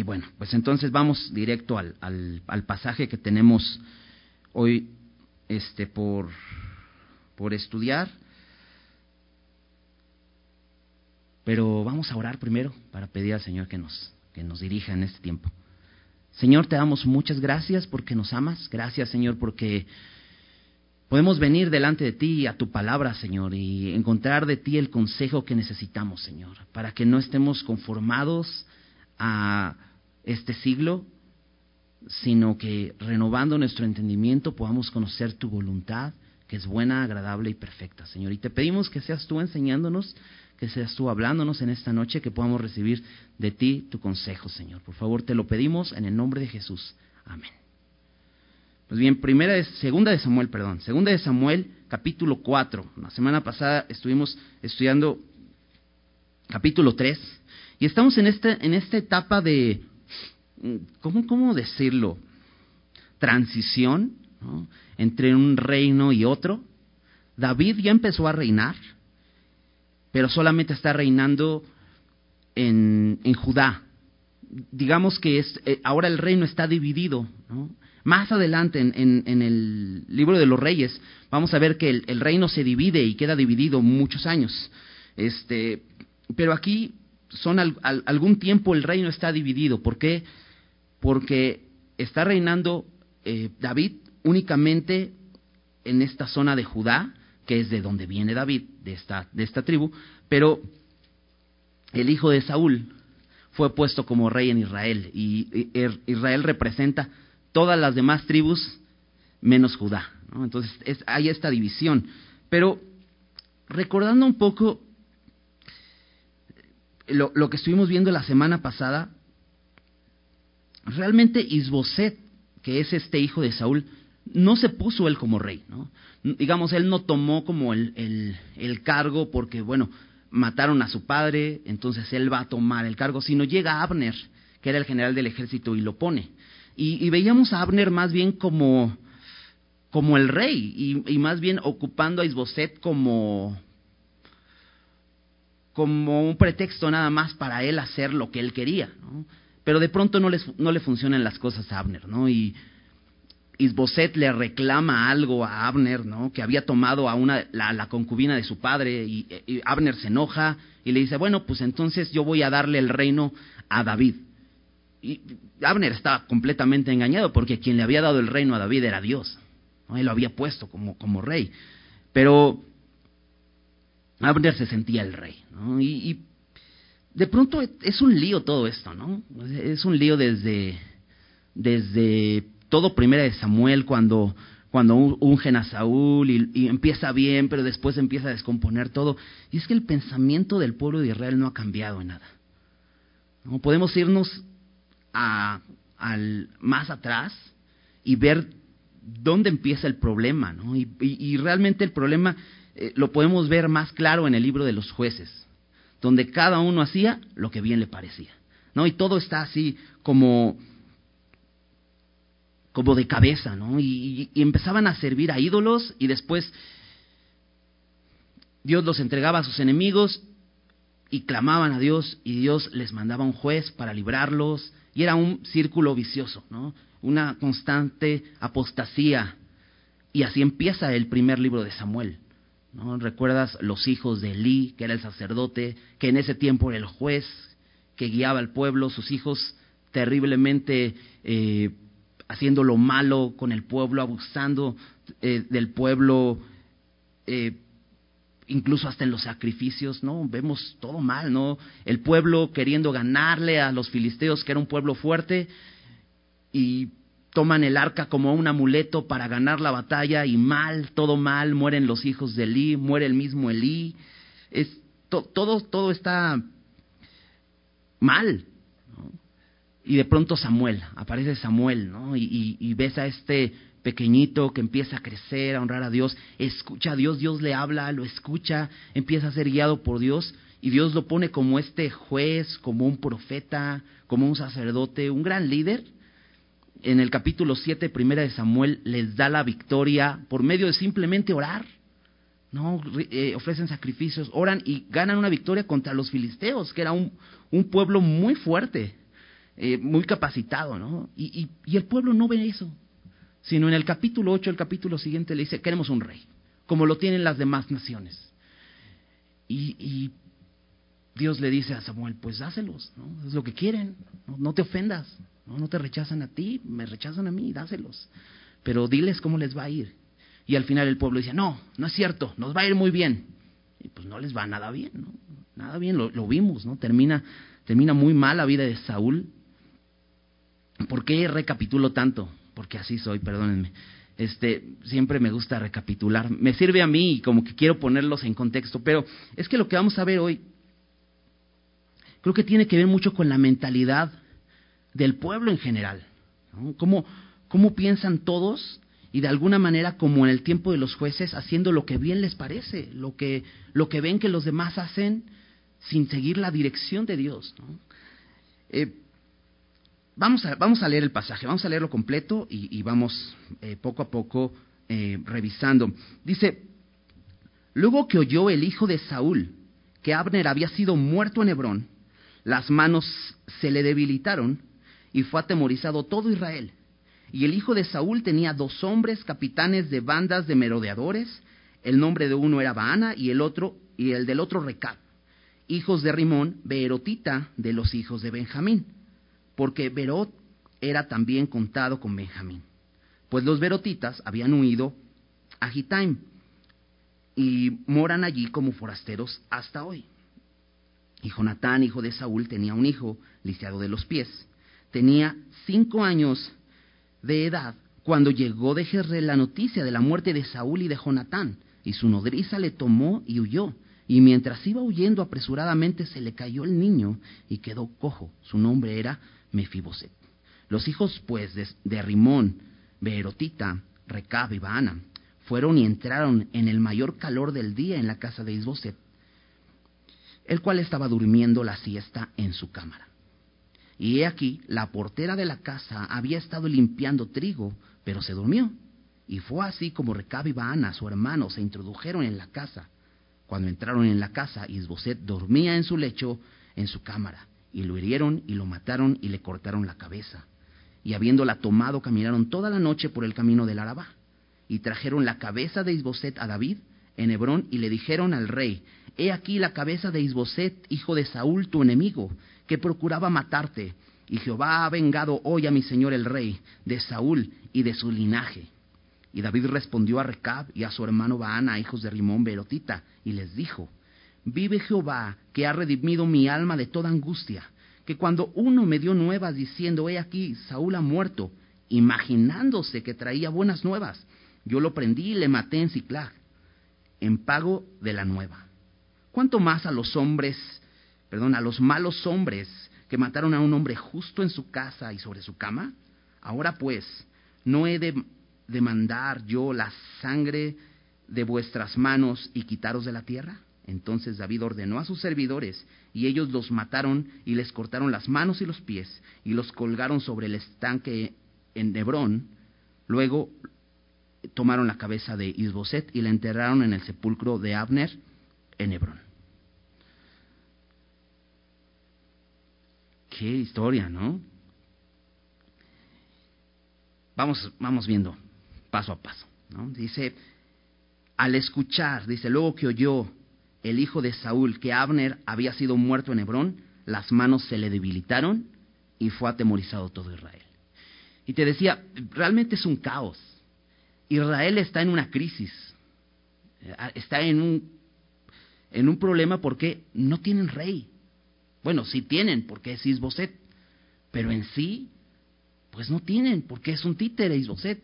Y bueno, pues entonces vamos directo al, al, pasaje que tenemos hoy este, por, por estudiar. Pero vamos a orar primero para pedir al Señor que nos, que nos dirija en este tiempo. Señor, te damos muchas gracias porque nos amas. Gracias, Señor, porque podemos venir delante de ti a tu palabra, Señor, y encontrar de ti el consejo que necesitamos, Señor, para que no estemos conformados a este siglo, sino que renovando nuestro entendimiento podamos conocer tu voluntad, que es buena, agradable y perfecta, Señor. Y te pedimos que seas tú enseñándonos, que seas tú hablándonos en esta noche, que podamos recibir de ti tu consejo, Señor. Por favor, te lo pedimos en el nombre de Jesús. Amén. Pues bien, primera de, segunda de Samuel, perdón, segunda de Samuel, capítulo 4. La semana pasada estuvimos estudiando capítulo 3 y estamos en esta, en esta etapa de, ¿cómo, cómo decirlo? Transición entre un reino y otro. David ya empezó a reinar, pero solamente está reinando en, en Judá. Digamos que es, eh, ahora el reino está dividido. Más adelante en, en, el libro de los reyes vamos a ver que el, reino se divide y queda dividido muchos años. Este, pero aquí son algún tiempo el reino está dividido. ¿Por qué? Porque está reinando eh, David únicamente en esta zona de Judá, que es de donde viene David, de esta, de esta tribu, pero el hijo de Saúl fue puesto como rey en Israel y Israel representa todas las demás tribus menos Judá. Entonces es, hay esta división. Pero recordando un poco lo, que estuvimos viendo la semana pasada, realmente Isboset, que es este hijo de Saúl, no se puso él como rey. ¿no? Digamos, él no tomó como el, el, el cargo porque, bueno, mataron a su padre, entonces él va a tomar el cargo, sino llega Abner, que era el general del ejército, y lo pone. Y, veíamos a Abner más bien como, como el rey y, más bien ocupando a Isboset como, como un pretexto nada más para él hacer lo que él quería. ¿no? Pero de pronto no, les, no le funcionan las cosas a Abner, ¿no? Y Isboset le reclama algo a Abner, ¿no? Que había tomado a una, la, concubina de su padre y, Abner se enoja y le dice, bueno, pues entonces yo voy a darle el reino a David. Y Abner estaba completamente engañado porque quien le había dado el reino a David era Dios. Él lo había puesto como, como rey. Pero Abner se sentía el rey. Y, de pronto es un lío todo esto, ¿no? Es un lío desde, desde todo primera de Samuel cuando, cuando ungen a Saúl y, empieza bien, pero después empieza a descomponer todo. Y es que el pensamiento del pueblo de Israel no ha cambiado en nada. ¿No? Podemos irnos a, al más atrás y ver dónde empieza el problema, ¿no? Y, realmente el problema eh, lo podemos ver más claro en el libro de los jueces, donde cada uno hacía lo que bien le parecía, ¿no? Y todo está así como como de cabeza, ¿no? Y, y empezaban a servir a ídolos y después Dios los entregaba a sus enemigos y clamaban a Dios y Dios les mandaba un juez para librarlos y era un círculo vicioso, ¿no? Una constante apostasía. Y así empieza el primer libro de Samuel. ¿No? ¿Recuerdas los hijos de Elí, que era el sacerdote, que en ese tiempo era el juez, que guiaba al pueblo, sus hijos terriblemente eh, haciendo lo malo con el pueblo, abusando eh, del pueblo, eh, incluso hasta en los sacrificios, ¿no? Vemos todo mal, ¿no? El pueblo queriendo ganarle a los filisteos, que era un pueblo fuerte, y toman el arca como un amuleto para ganar la batalla, y mal, todo mal, mueren los hijos de Elí, muere el mismo Elí, es, todo, todo está mal. Y de pronto Samuel, aparece Samuel, ¿no? Y, y ves a este pequeñito que empieza a crecer, a honrar a Dios, escucha a Dios, Dios le habla, lo escucha, empieza a ser guiado por Dios y Dios lo pone como este juez, como un profeta, como un sacerdote, un gran líder. En el capítulo 7, primera de Samuel, les da la victoria por medio de simplemente orar. No, eh, ofrecen sacrificios, oran y ganan una victoria contra los filisteos, que era un, pueblo muy fuerte. eh, muy capacitado, ¿no? Y, el pueblo no ve eso, sino en el capítulo 8, el capítulo siguiente le dice, queremos un rey, como lo tienen las demás naciones. Y, Dios le dice a Samuel, pues dáselos, ¿no? es lo que quieren, no, te ofendas, ¿no? no te rechazan a ti, me rechazan a mí, dáselos. Pero diles cómo les va a ir. Y al final el pueblo dice, no, no es cierto, nos va a ir muy bien. Y pues no les va nada bien, ¿no? Nada bien, lo, lo vimos, ¿no? Termina, termina muy mal la vida de Saúl. ¿Por qué recapitulo tanto? Porque así soy, perdónenme. Este, siempre me gusta recapitular. Me sirve a mí y como que quiero ponerlos en contexto, pero es que lo que vamos a ver hoy creo que tiene que ver mucho con la mentalidad del pueblo en general. ¿Cómo, ¿Cómo piensan todos y de alguna manera como en el tiempo de los jueces haciendo lo que bien les parece, lo que, lo que ven que los demás hacen sin seguir la dirección de Dios. Eh, vamos, a, vamos a leer el pasaje, vamos a leerlo completo y, vamos eh, poco a poco eh, revisando. Dice, luego que oyó el hijo de Saúl que Abner había sido muerto en Hebrón, las manos se le debilitaron y fue atemorizado todo Israel. Y el hijo de Saúl tenía dos hombres, capitanes de bandas de merodeadores. El nombre de uno era Baana y el otro y el del otro Recab, hijos de Rimón, Beerotita de los hijos de Benjamín, porque Berot era también contado con Benjamín. Pues los Berotitas habían huido a Gitaim y moran allí como forasteros hasta hoy. Y Jonatán, hijo de Saúl, tenía un hijo lisiado de los pies. Tenía cinco años de edad cuando llegó de Jezreel la noticia de la muerte de Saúl y de Jonatán, y su nodriza le tomó y huyó. Y mientras iba huyendo apresuradamente se le cayó el niño y quedó cojo. Su nombre era Mefiboset. Los hijos, pues, de, Rimón, Beerotita, Recab y Baana, fueron y entraron en el mayor calor del día en la casa de Isboset el cual estaba durmiendo la siesta en su cámara. Y he aquí, la portera de la casa había estado limpiando trigo, pero se durmió. Y fue así como Recab y Baana, su hermano, se introdujeron en la casa. Cuando entraron en la casa, Isboset dormía en su lecho, en su cámara, y lo hirieron y lo mataron y le cortaron la cabeza. Y habiéndola tomado, caminaron toda la noche por el camino del Arabá. Y trajeron la cabeza de Isboset a David en Hebrón y le dijeron al rey, He aquí la cabeza de Isboset, hijo de Saúl, tu enemigo, que procuraba matarte. Y Jehová ha vengado hoy a mi señor el rey, de Saúl y de su linaje. Y David respondió a Recab y a su hermano Baana, hijos de Rimón Berotita, y les dijo, Vive Jehová, que ha redimido mi alma de toda angustia, que cuando uno me dio nuevas diciendo, he aquí, Saúl ha muerto, imaginándose que traía buenas nuevas, yo lo prendí y le maté en Ciclag, en pago de la nueva. ¿Cuánto más a los hombres, perdón, a los malos hombres que mataron a un hombre justo en su casa y sobre su cama? Ahora pues, ¿no he de demandar yo la sangre de vuestras manos y quitaros de la tierra? Entonces David ordenó a sus servidores, y ellos los mataron y les cortaron las manos y los pies, y los colgaron sobre el estanque en Hebrón. Luego tomaron la cabeza de Isboset y la enterraron en el sepulcro de Abner en Hebrón. Qué historia, ¿no? Vamos, vamos viendo paso a paso. ¿no? Dice, al escuchar, dice, luego que oyó el hijo de Saúl que Abner había sido muerto en Hebrón, las manos se le debilitaron y fue atemorizado todo Israel. Y te decía, realmente es un caos. Israel está en una crisis, está en un en un problema porque no tienen rey. Bueno, sí tienen porque es Isboset, pero en sí, pues no tienen porque es un títere Isboset.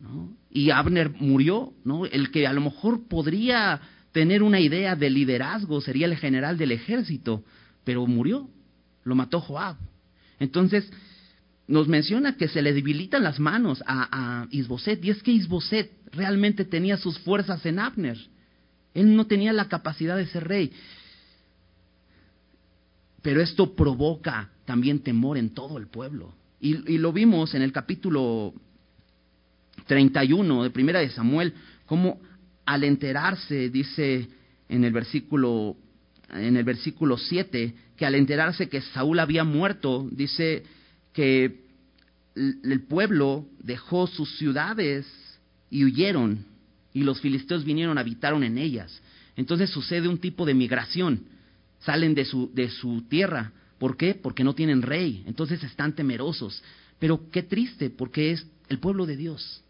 ¿no? Y Abner murió, ¿no? El que a lo mejor podría tener una idea de liderazgo sería el general del ejército, pero murió, lo mató Joab. Entonces, nos menciona que se le debilitan las manos a, a Isboset, y es que Isboset realmente tenía sus fuerzas en Abner. Él no tenía la capacidad de ser rey. Pero esto provoca también temor en todo el pueblo. Y, lo vimos en el capítulo 31 de Primera de Samuel, como al enterarse, dice en el versículo en el versículo 7 que al enterarse que Saúl había muerto, dice que el pueblo dejó sus ciudades y huyeron, y los filisteos vinieron, habitaron en ellas. Entonces sucede un tipo de migración, salen de su, de su tierra. ¿Por qué? Porque no tienen rey, entonces están temerosos. Pero qué triste, porque es el pueblo de Dios.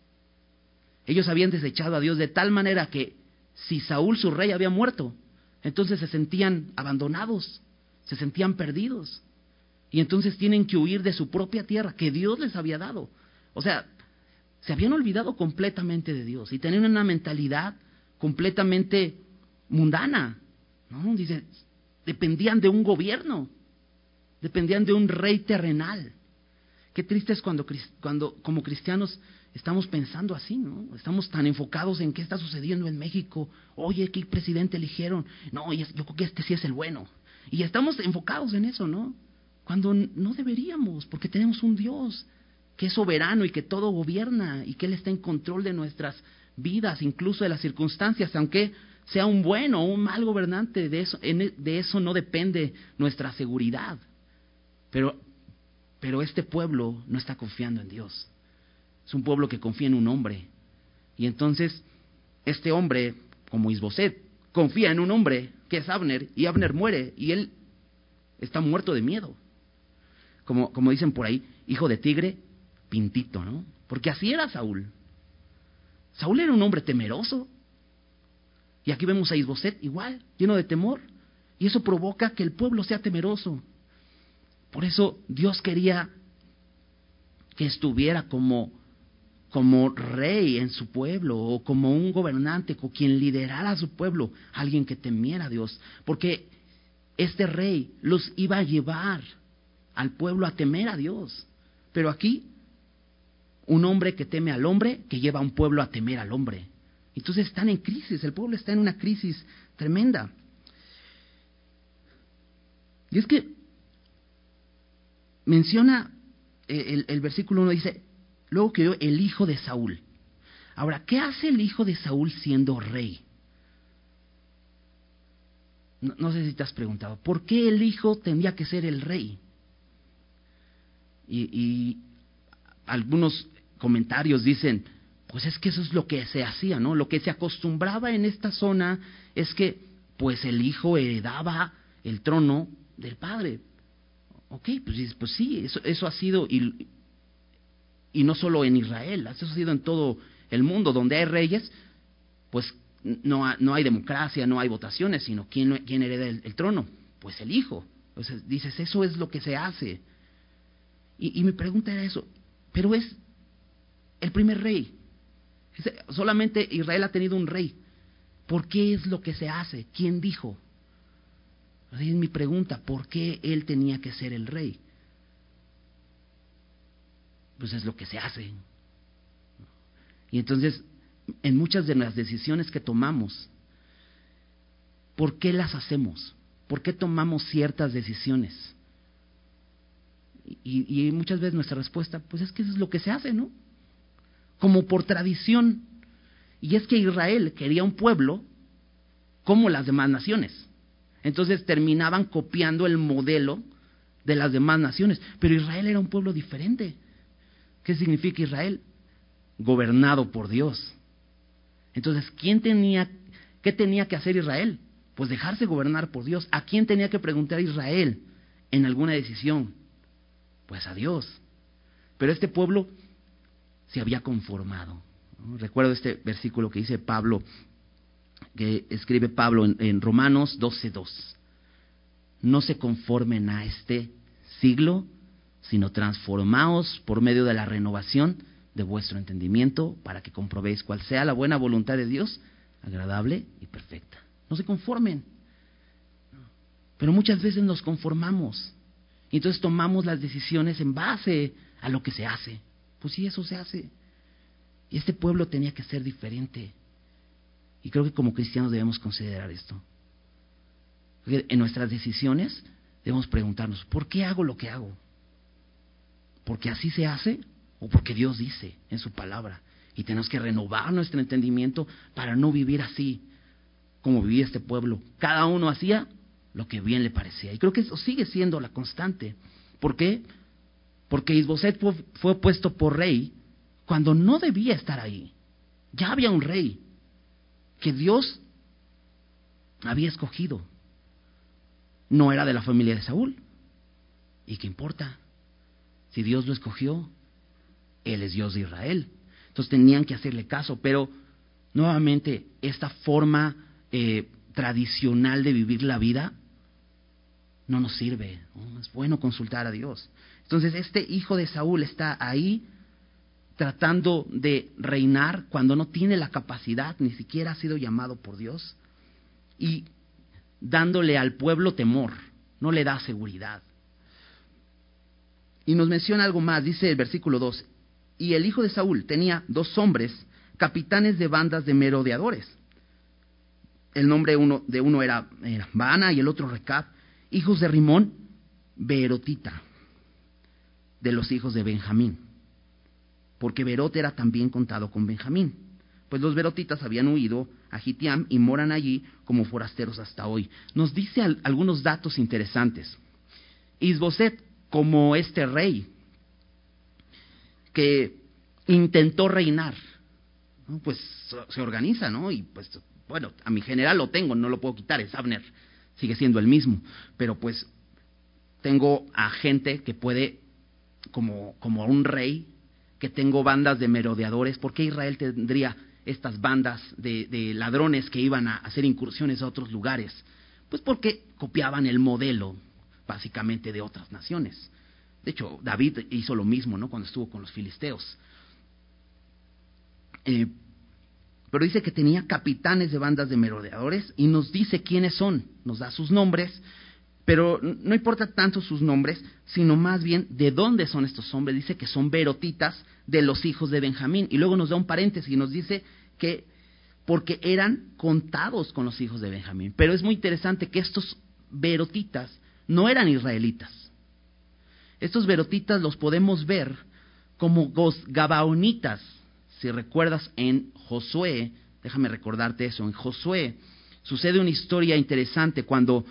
Ellos habían desechado a Dios de tal manera que si Saúl, su rey, había muerto, entonces se sentían abandonados, se sentían perdidos. Y entonces tienen que huir de su propia tierra que Dios les había dado. O sea, se habían olvidado completamente de Dios y tenían una mentalidad completamente mundana. ¿no? Dice, dependían de un gobierno, dependían de un rey terrenal. Qué triste es cuando, cuando como cristianos estamos pensando así, ¿no? Estamos tan enfocados en qué está sucediendo en México. Oye, ¿qué presidente eligieron? No, yo creo que este sí es el bueno. Y estamos enfocados en eso, ¿no? Cuando no deberíamos, porque tenemos un Dios que es soberano y que todo gobierna y que Él está en control de nuestras vidas, incluso de las circunstancias, aunque sea un bueno o un mal gobernante, de eso, de eso no depende nuestra seguridad. Pero, pero este pueblo no está confiando en Dios. Es un pueblo que confía en un hombre. Y entonces, este hombre, como Isboset, confía en un hombre que es Abner, y Abner muere, y él está muerto de miedo. Como, como dicen por ahí, hijo de tigre, pintito, ¿no? Porque así era Saúl. Saúl era un hombre temeroso. Y aquí vemos a Isboset igual, lleno de temor. Y eso provoca que el pueblo sea temeroso. Por eso Dios quería que estuviera como como rey en su pueblo o como un gobernante o quien liderara a su pueblo, alguien que temiera a Dios, porque este rey los iba a llevar al pueblo a temer a Dios. Pero aquí, un hombre que teme al hombre, que lleva a un pueblo a temer al hombre. Entonces están en crisis, el pueblo está en una crisis tremenda. Y es que menciona eh, el, versículo 1, dice, Luego quedó el hijo de Saúl. Ahora, ¿qué hace el hijo de Saúl siendo rey? No, sé si te has preguntado, ¿por qué el hijo tendría que ser el rey? Y, algunos comentarios dicen, pues es que eso es lo que se hacía, ¿no? Lo que se acostumbraba en esta zona es que, pues el hijo heredaba el trono del padre. Ok, pues, pues sí, eso, eso ha sido, y no solo en Israel, ha sucedido en todo el mundo, donde hay reyes, pues no, no hay democracia, no hay votaciones, sino ¿quién, quién hereda el, trono? Pues el hijo. Dices, eso es lo que se hace. Y, y mi pregunta era eso, pero es el primer rey. Solamente Israel ha tenido un rey. ¿Por qué es lo que se hace? ¿Quién dijo? Es mi pregunta, ¿por qué él tenía que ser el rey? pues es lo que se hace. Y entonces, en muchas de las decisiones que tomamos, ¿por qué las hacemos? ¿Por qué tomamos ciertas decisiones? Y, y, muchas veces nuestra respuesta, pues es que eso es lo que se hace, ¿no? Como por tradición. Y es que Israel quería un pueblo como las demás naciones. Entonces terminaban copiando el modelo de las demás naciones. Pero Israel era un pueblo diferente. ¿Qué significa Israel? Gobernado por Dios. Entonces, ¿quién tenía, qué tenía que hacer Israel? Pues dejarse gobernar por Dios. ¿A quién tenía que preguntar Israel en alguna decisión? Pues a Dios. Pero este pueblo se había conformado. Recuerdo este versículo que dice Pablo, que escribe Pablo en, en Romanos 12.2. No se conformen a este siglo, sino transformaos por medio de la renovación de vuestro entendimiento para que comprobéis cuál sea la buena voluntad de Dios, agradable y perfecta. No se conformen. Pero muchas veces nos conformamos y entonces tomamos las decisiones en base a lo que se hace. Pues sí, eso se hace. Y este pueblo tenía que ser diferente. Y creo que como cristianos debemos considerar esto. En nuestras decisiones debemos preguntarnos, ¿por qué hago lo que hago? porque así se hace o porque Dios dice en su palabra. Y tenemos que renovar nuestro entendimiento para no vivir así como vivía este pueblo. Cada uno hacía lo que bien le parecía. Y creo que eso sigue siendo la constante. ¿Por qué? Porque Isboset fue, puesto por rey cuando no debía estar ahí. Ya había un rey que Dios había escogido. No era de la familia de Saúl. ¿Y qué importa? Si Dios lo escogió, Él es Dios de Israel. Entonces tenían que hacerle caso, pero nuevamente esta forma eh, tradicional de vivir la vida no nos sirve. Es bueno consultar a Dios. Entonces este hijo de Saúl está ahí tratando de reinar cuando no tiene la capacidad, ni siquiera ha sido llamado por Dios, y dándole al pueblo temor, no le da seguridad. Y nos menciona algo más, dice el versículo 2, y el hijo de Saúl tenía dos hombres, capitanes de bandas de merodeadores. El nombre uno, de uno era, era y el otro Recab, hijos de Rimón, Berotita, de los hijos de Benjamín, porque Berot era también contado con Benjamín. Pues los Berotitas habían huido a Gitiam y moran allí como forasteros hasta hoy. Nos dice algunos datos interesantes. Isboset, como este rey, que intentó reinar, pues se organiza, ¿no? Y pues, bueno, a mi general lo tengo, no lo puedo quitar, es Abner, sigue siendo el mismo, pero pues tengo a gente que puede, como, como un rey, que tengo bandas de merodeadores, ¿por qué Israel tendría estas bandas de, ladrones que iban a hacer incursiones a otros lugares? Pues porque copiaban el modelo, básicamente, de otras naciones. De hecho, David hizo lo mismo, ¿no? Cuando estuvo con los filisteos. Eh, pero dice que tenía capitanes de bandas de merodeadores y nos dice quiénes son, nos da sus nombres, pero no importa tanto sus nombres, sino más bien de dónde son estos hombres. Dice que son verotitas de los hijos de Benjamín. Y luego nos da un paréntesis y nos dice que porque eran contados con los hijos de Benjamín. Pero es muy interesante que estos verotitas no eran israelitas. Estos verotitas los podemos ver como gabaonitas. Si recuerdas en Josué, déjame recordarte eso, en Josué sucede una historia interesante cuando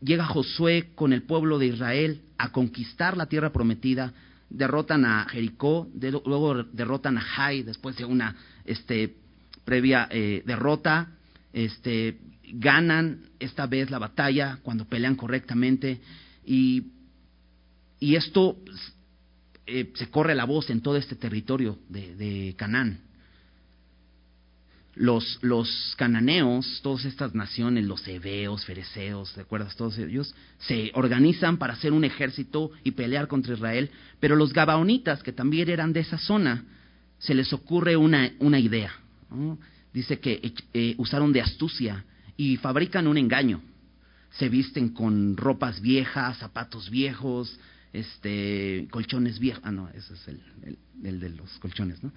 llega Josué con el pueblo de Israel a conquistar la tierra prometida, derrotan a Jericó, luego derrotan a Jai después de una este, previa eh, derrota, este, ganan esta vez la batalla cuando pelean correctamente. Y esto eh, se corre la voz en todo este territorio de, Canaán. Los, los, cananeos, todas estas naciones, los hebeos, fereceos, ¿te acuerdas? Todos ellos, se organizan para hacer un ejército y pelear contra Israel, pero los gabaonitas, que también eran de esa zona, se les ocurre una, una idea. Dice que eh, usaron de astucia y fabrican un engaño. Se visten con ropas viejas, zapatos viejos, este, colchones viejos, ah, no, ese es el, el, de los colchones, ¿no?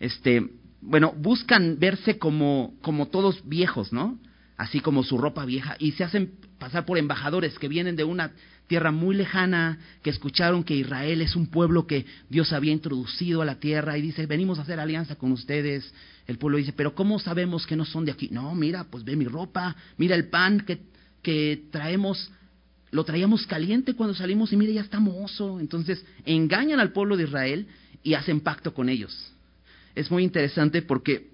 Este, bueno, buscan verse como, como todos viejos, ¿no? Así como su ropa vieja, y se hacen pasar por embajadores que vienen de una tierra muy lejana, que escucharon que Israel es un pueblo que Dios había introducido a la tierra y dice, venimos a hacer alianza con ustedes. El pueblo dice, pero ¿cómo sabemos que no son de aquí? No, mira, pues ve mi ropa, mira el pan que, que traemos lo traíamos caliente cuando salimos y mire, ya está mozo. Entonces engañan al pueblo de Israel y hacen pacto con ellos. Es muy interesante porque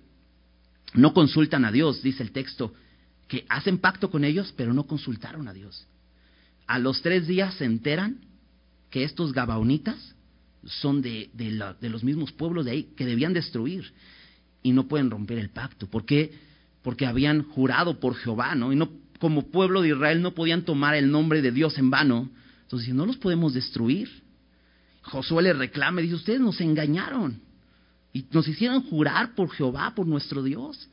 no consultan a Dios, dice el texto, que hacen pacto con ellos, pero no consultaron a Dios. A los tres días se enteran que estos gabaonitas son de, los mismos pueblos de ahí que debían destruir y no pueden romper el pacto. ¿Por qué? Porque habían jurado por Jehová, ¿no? Y no como pueblo de Israel no podían tomar el nombre de Dios en vano. Entonces, no los podemos destruir. Josué le reclama y dice, ustedes nos engañaron y nos hicieron jurar por Jehová, por nuestro Dios.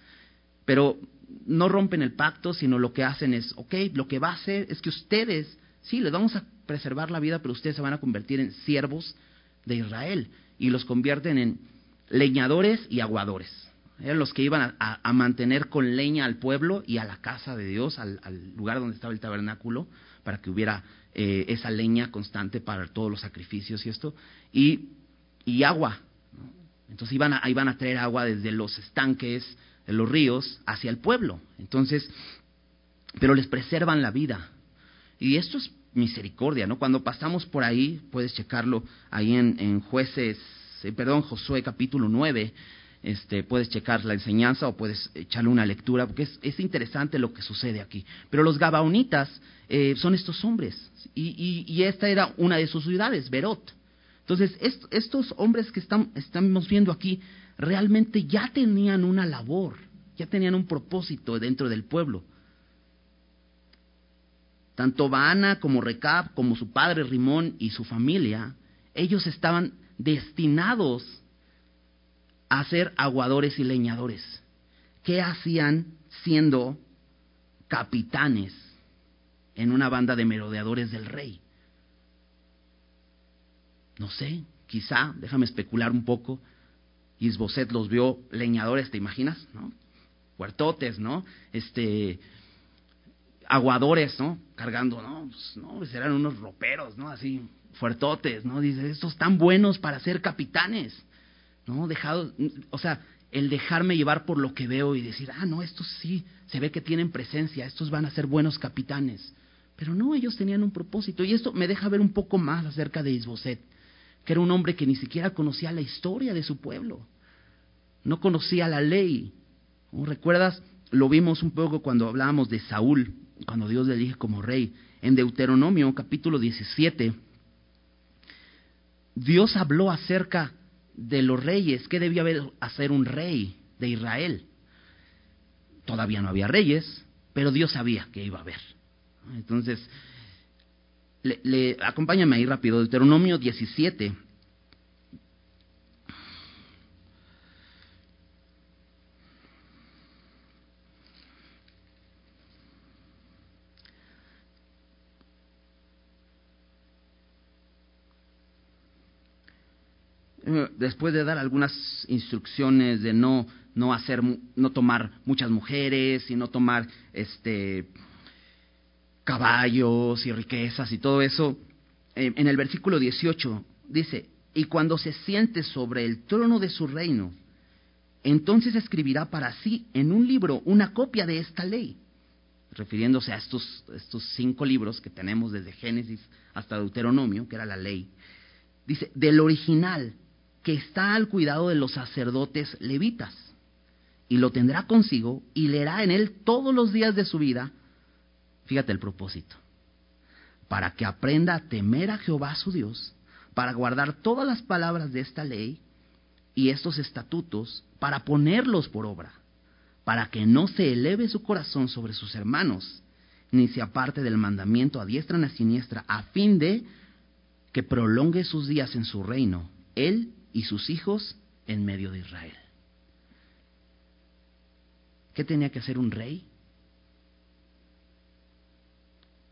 Pero no rompen el pacto, sino lo que hacen es, ok, lo que va a hacer es que ustedes, sí, les vamos a preservar la vida, pero ustedes se van a convertir en siervos de Israel y los convierten en leñadores y aguadores. Eran los que iban a, mantener con leña al pueblo y a la casa de Dios, al, lugar donde estaba el tabernáculo, para que hubiera eh, esa leña constante para todos los sacrificios y esto, y, y agua. Entonces iban a, iban a traer agua desde los estanques, de los ríos, hacia el pueblo. Entonces, pero les preservan la vida. Y esto es misericordia, ¿no? Cuando pasamos por ahí, puedes checarlo ahí en, en jueces, eh, perdón, Josué capítulo 9, este, puedes checar la enseñanza o puedes echarle una lectura, porque es, interesante lo que sucede aquí. Pero los Gabaonitas eh, son estos hombres, y, esta era una de sus ciudades, Berot. Entonces, estos hombres que estamos viendo aquí realmente ya tenían una labor, ya tenían un propósito dentro del pueblo. Tanto Baana como Recab, como su padre Rimón y su familia, ellos estaban destinados a ser aguadores y leñadores. ¿Qué hacían siendo capitanes en una banda de merodeadores del rey? No sé, quizá, déjame especular un poco, Isboset los vio leñadores, ¿te imaginas? ¿No? Huertotes, ¿no? Este, aguadores, ¿no? Cargando, ¿no? Pues, no, pues eran unos roperos, ¿no? Así, fuertotes, ¿no? Dice, estos están buenos para ser capitanes. ¿no? Dejado, o sea, el dejarme llevar por lo que veo y decir, ah, no, estos sí, se ve que tienen presencia, estos van a ser buenos capitanes. Pero no, ellos tenían un propósito. Y esto me deja ver un poco más acerca de Isboset, que era un hombre que ni siquiera conocía la historia de su pueblo. No conocía la ley. ¿Recuerdas? Lo vimos un poco cuando hablábamos de Saúl, cuando Dios le dije como rey. En Deuteronomio capítulo 17, Dios habló acerca de los reyes, ¿qué debía haber hacer un rey de Israel? Todavía no había reyes, pero Dios sabía que iba a haber. Entonces, le, acompáñame ahí rápido, Deuteronomio 17, Eh, después de dar algunas instrucciones de no, no hacer, no tomar muchas mujeres y no tomar este caballos y riquezas y todo eso, eh, en el versículo 18 dice, y cuando se siente sobre el trono de su reino, entonces escribirá para sí en un libro una copia de esta ley, refiriéndose a estos, estos cinco libros que tenemos desde Génesis hasta Deuteronomio, que era la ley. Dice, del original, que está al cuidado de los sacerdotes levitas, y lo tendrá consigo y leerá en él todos los días de su vida. Fíjate el propósito, para que aprenda a temer a Jehová su Dios, para guardar todas las palabras de esta ley y estos estatutos, para ponerlos por obra, para que no se eleve su corazón sobre sus hermanos, ni se aparte del mandamiento a diestra ni a siniestra, a fin de que prolongue sus días en su reino, él y sus hijos en medio de Israel. ¿Qué tenía que hacer un rey?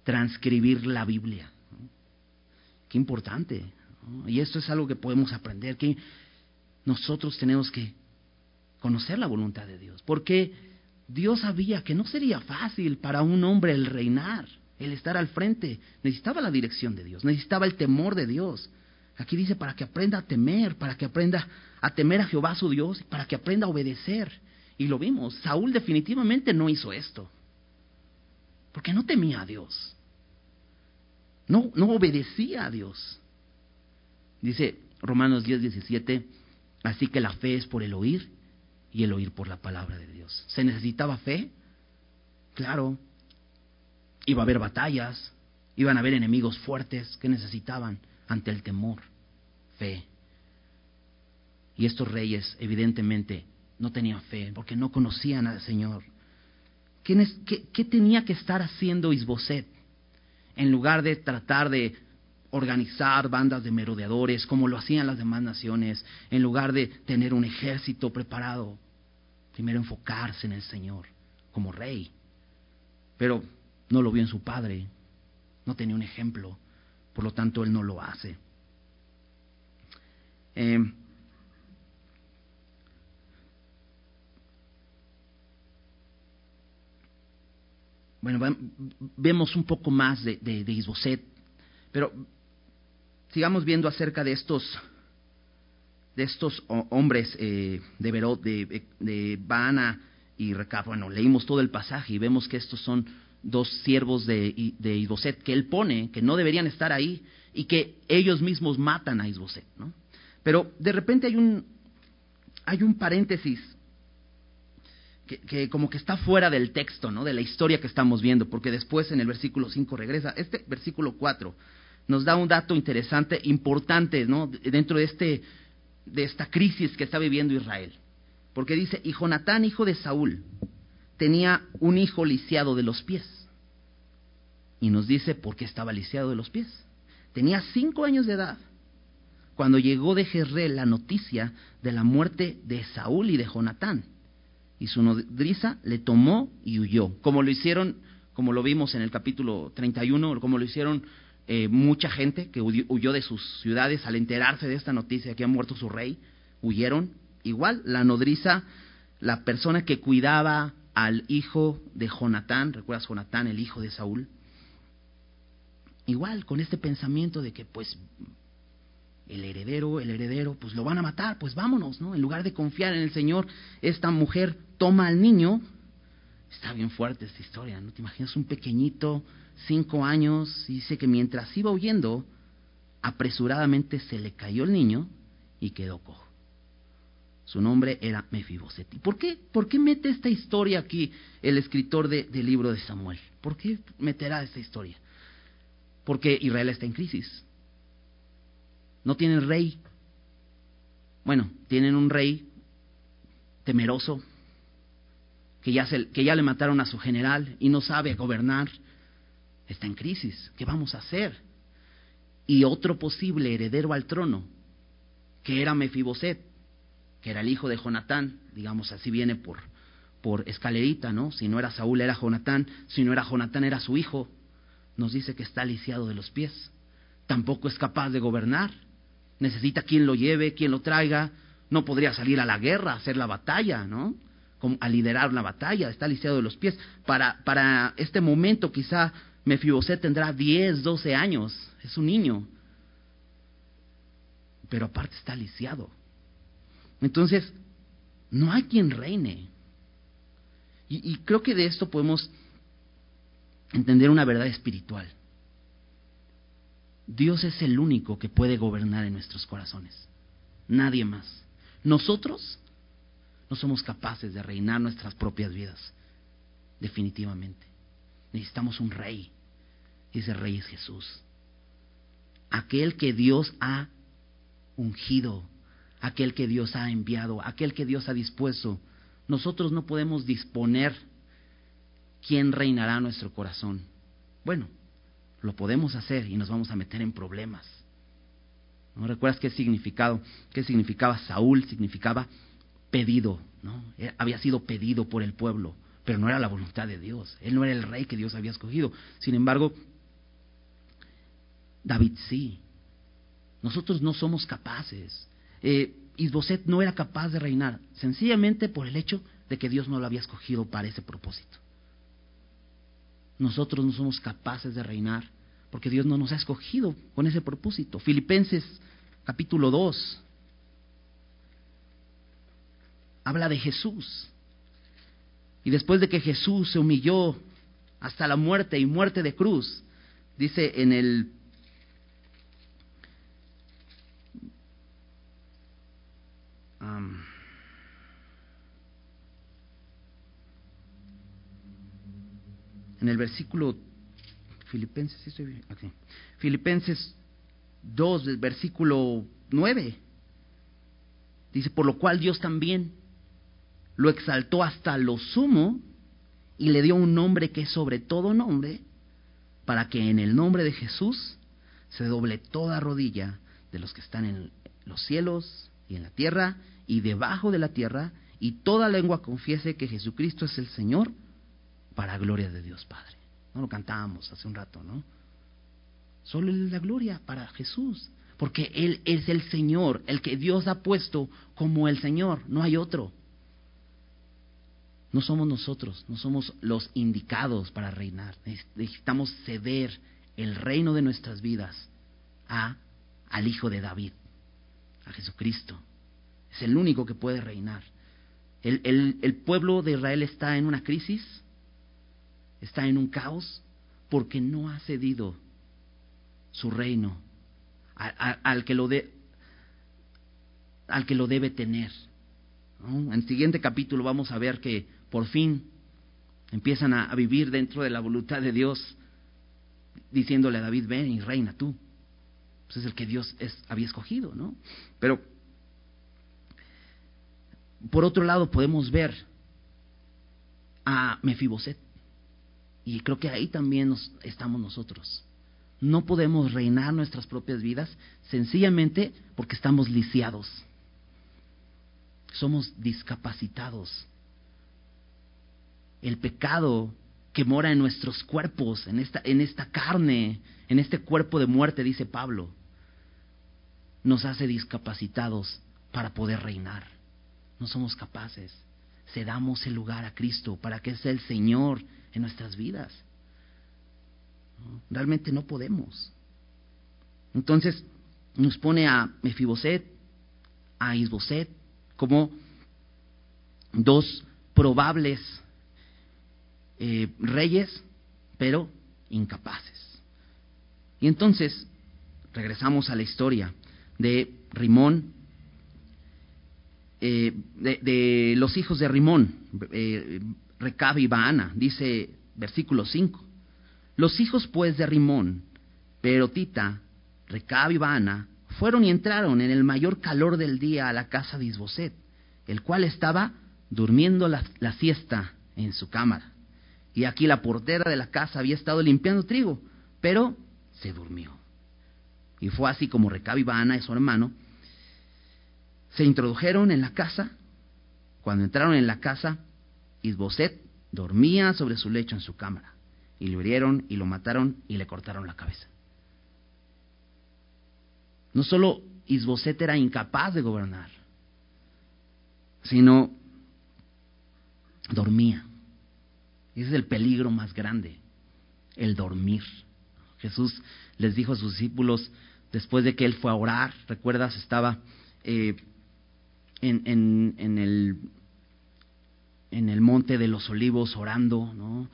Transcribir la Biblia. Qué importante. Y esto es algo que podemos aprender, que nosotros tenemos que conocer la voluntad de Dios, porque Dios sabía que no sería fácil para un hombre el reinar, el estar al frente. Necesitaba la dirección de Dios, necesitaba el temor de Dios. Aquí dice para que aprenda a temer, para que aprenda a temer a Jehová su Dios, para que aprenda a obedecer. Y lo vimos, Saúl definitivamente no hizo esto, porque no temía a Dios, no, no obedecía a Dios. Dice Romanos 10, 17, así que la fe es por el oír y el oír por la palabra de Dios. ¿Se necesitaba fe? Claro. Iba a haber batallas, iban a haber enemigos fuertes que necesitaban ante el temor, fe. Y estos reyes evidentemente no tenían fe porque no conocían al Señor. ¿Qué, tenía que estar haciendo Isboset? En lugar de tratar de organizar bandas de merodeadores como lo hacían las demás naciones, en lugar de tener un ejército preparado, primero enfocarse en el Señor como rey. Pero no lo vio en su padre, no tenía un ejemplo. Por lo tanto, Él no lo hace. Eh, bueno, vemos un poco más de, de, Isboset, pero sigamos viendo acerca de estos de estos hombres eh, de Berot, de, de Bana y Recab. Bueno, leímos todo el pasaje y vemos que estos son dos siervos de, de Isboset que él pone, que no deberían estar ahí, y que ellos mismos matan a Isboset, ¿no? Pero de repente hay un, hay un paréntesis que, como que está fuera del texto, ¿no? De la historia que estamos viendo, porque después en el versículo 5 regresa. Este versículo 4 nos da un dato interesante, importante, ¿no? Dentro de, este, de esta crisis que está viviendo Israel. Porque dice, y Jonatán, hijo de Saúl, tenía un hijo lisiado de los pies. Y nos dice por qué estaba lisiado de los pies. Tenía cinco años de edad cuando llegó de Jezreel la noticia de la muerte de Saúl y de Jonatán. Y su nodriza le tomó y huyó, como lo hicieron, como lo vimos en el capítulo 31, como lo hicieron eh, mucha gente que huyó de sus ciudades al enterarse de esta noticia que ha muerto su rey, huyeron. Igual, la nodriza, la persona que cuidaba al hijo de Jonatán, ¿recuerdas Jonatán, el hijo de Saúl? Igual, con este pensamiento de que pues el heredero, el heredero, pues lo van a matar, pues vámonos, ¿no? En lugar de confiar en el Señor, esta mujer toma al niño. Está bien fuerte esta historia, ¿no? Te imaginas un pequeñito, cinco años, y dice que mientras iba huyendo, apresuradamente se le cayó el niño y quedó cojo. Su nombre era Mefiboset. por qué, por qué mete esta historia aquí el escritor de, del libro de Samuel? ¿Por qué meterá esta historia? Porque Israel está en crisis. No tienen rey. Bueno, tienen un rey temeroso, que ya, se, que ya le mataron a su general y no sabe gobernar. Está en crisis. ¿Qué vamos a hacer? Y otro posible heredero al trono, que era Mefiboset, que era el hijo de Jonatán, digamos así viene por, por escalerita, ¿no? Si no era Saúl era Jonatán, si no era Jonatán era su hijo. Nos dice que está lisiado de los pies. Tampoco es capaz de gobernar necesita quien lo lleve, quien lo traiga, no podría salir a la guerra, a hacer la batalla, ¿no? a liderar una batalla, está lisiado de los pies. Para, para este momento quizá Mefiboset tendrá 10, 12 años, es un niño, pero aparte está lisiado. Entonces, no hay quien reine. Y, y creo que de esto podemos entender una verdad espiritual. Dios es el único que puede gobernar en nuestros corazones. Nadie más. Nosotros no somos capaces de reinar nuestras propias vidas. Definitivamente. Necesitamos un rey. Y ese rey es Jesús. Aquel que Dios ha ungido. Aquel que Dios ha enviado. Aquel que Dios ha dispuesto. Nosotros no podemos disponer quién reinará nuestro corazón. Bueno, lo podemos hacer y nos vamos a meter en problemas. ¿No recuerdas qué significado? ¿Qué significaba Saúl? Significaba pedido, ¿no? Eh, había sido pedido por el pueblo, pero no era la voluntad de Dios. Él no era el rey que Dios había escogido. Sin embargo, David sí. Nosotros no somos capaces. Eh, Isboset no era capaz de reinar, sencillamente por el hecho de que Dios no lo había escogido para ese propósito nosotros no somos capaces de reinar, porque Dios no nos ha escogido con ese propósito. Filipenses capítulo 2 habla de Jesús. Y después de que Jesús se humilló hasta la muerte y muerte de cruz, dice en el en el versículo Filipenses, Filipenses 2, versículo 9. Dice, por lo cual Dios también lo exaltó hasta lo sumo y le dio un nombre que es sobre todo nombre, para que en el nombre de Jesús se doble toda rodilla de los que están en los cielos y en la tierra y debajo de la tierra, y toda lengua confiese que Jesucristo es el Señor para gloria de Dios Padre. No lo cantábamos hace un rato, ¿no? Solo es la gloria para Jesús, porque Él es el Señor, el que Dios ha puesto como el Señor, no hay otro. No somos nosotros, no somos los indicados para reinar. Necesitamos ceder el reino de nuestras vidas a, al Hijo de David, a Jesucristo. Es el único que puede reinar. el, el pueblo de Israel está en una crisis, está en un caos porque no ha cedido su reino al, que lo de, al que lo debe tener. En el siguiente capítulo vamos a ver que por fin empiezan a, vivir dentro de la voluntad de Dios, diciéndole a David, ven y reina tú. Pues es el que Dios es, había escogido, ¿no? Pero, por otro lado, podemos ver a Mefiboset. Y creo que ahí también nos, estamos nosotros. No podemos reinar nuestras propias vidas sencillamente porque estamos lisiados. Somos discapacitados. El pecado que mora en nuestros cuerpos, en esta, en esta carne, en este cuerpo de muerte, dice Pablo, nos hace discapacitados para poder reinar. No somos capaces. Cedamos el lugar a Cristo para que sea el Señor en nuestras vidas. Realmente no podemos. Entonces nos pone a Mefiboset, a Isboset, como dos probables eh, reyes, pero incapaces. Y entonces regresamos a la historia de Rimón, eh, de, los hijos de Rimón, eh, Recab y Baana, dice versículo 5. Los hijos pues de Rimón, Perotita, Recab y Baana, fueron y entraron en el mayor calor del día a la casa de Isboset, el cual estaba durmiendo la, siesta en su cámara. Y aquí la portera de la casa había estado limpiando trigo, pero se durmió. Y fue así como Recab y Baana y su hermano se introdujeron en la casa. Cuando entraron en la casa, Isboset dormía sobre su lecho en su cámara. Y lo hirieron y lo mataron y le cortaron la cabeza. No solo Isboset era incapaz de gobernar, sino dormía. Ese es el peligro más grande, el dormir. Jesús les dijo a sus discípulos, después de que él fue a orar, recuerdas, estaba eh, en, en, en, el, monte de los olivos orando, ¿no?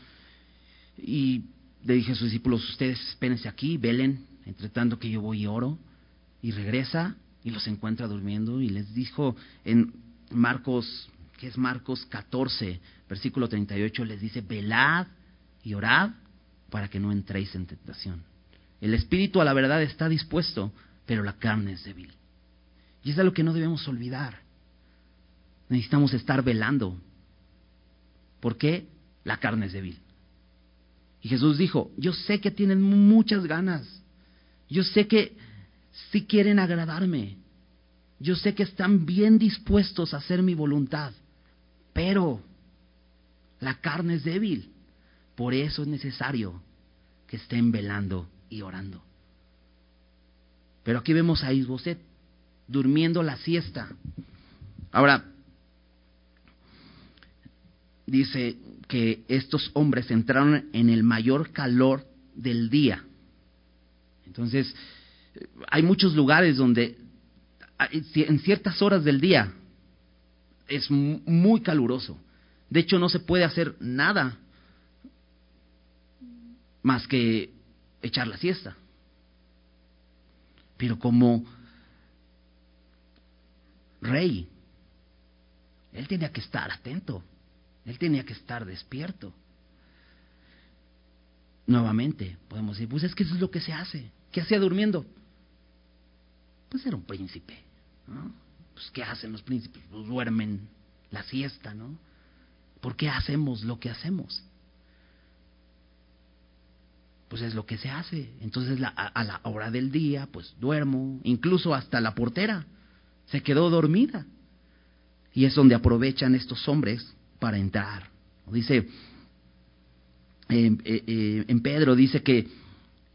Y le dije a sus discípulos, ustedes espérense aquí, velen, entre tanto que yo voy y oro, y regresa y los encuentra durmiendo, y les dijo en Marcos, que es Marcos 14, versículo 38, les dice, velad y orad para que no entréis en tentación. El espíritu a la verdad está dispuesto, pero la carne es débil. Y es lo que no debemos olvidar. Necesitamos estar velando. ¿Por qué? La carne es débil. Y Jesús dijo, yo sé que tienen muchas ganas. Yo sé que sí quieren agradarme. Yo sé que están bien dispuestos a hacer mi voluntad. Pero la carne es débil. Por eso es necesario que estén velando y orando. Pero aquí vemos a Isboset durmiendo la siesta. Ahora, dice que estos hombres entraron en el mayor calor del día. Entonces, hay muchos lugares donde en ciertas horas del día es muy caluroso. De hecho, no se puede hacer nada más que echar la siesta. Pero como rey, él tenía que estar atento, él tenía que estar despierto. Nuevamente, podemos decir, pues es que eso es lo que se hace. ¿Qué hacía durmiendo? Pues era un príncipe. Pues ¿qué hacen los príncipes? Pues duermen la siesta, ¿no? ¿Por qué hacemos lo que hacemos? Pues es lo que se hace. Entonces a la hora del día, pues duermo. Incluso hasta la portera se quedó dormida. Y es donde aprovechan estos hombres para entrar. Dice, eh, eh, en Pedro dice que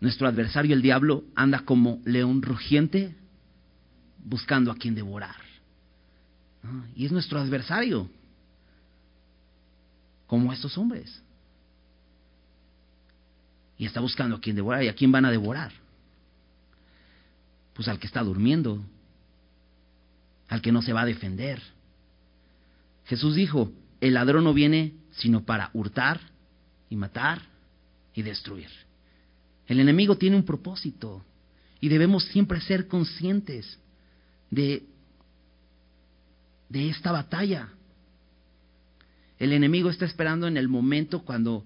nuestro adversario el diablo anda como león rugiente buscando a quien devorar. Y es nuestro adversario, como estos hombres. Y está buscando a quien devorar. ¿Y a quién van a devorar? Pues al que está durmiendo, al que no se va a defender. Jesús dijo, el ladrón no viene sino para hurtar y matar y destruir. El enemigo tiene un propósito y debemos siempre ser conscientes de, de esta batalla. El enemigo está esperando en el momento cuando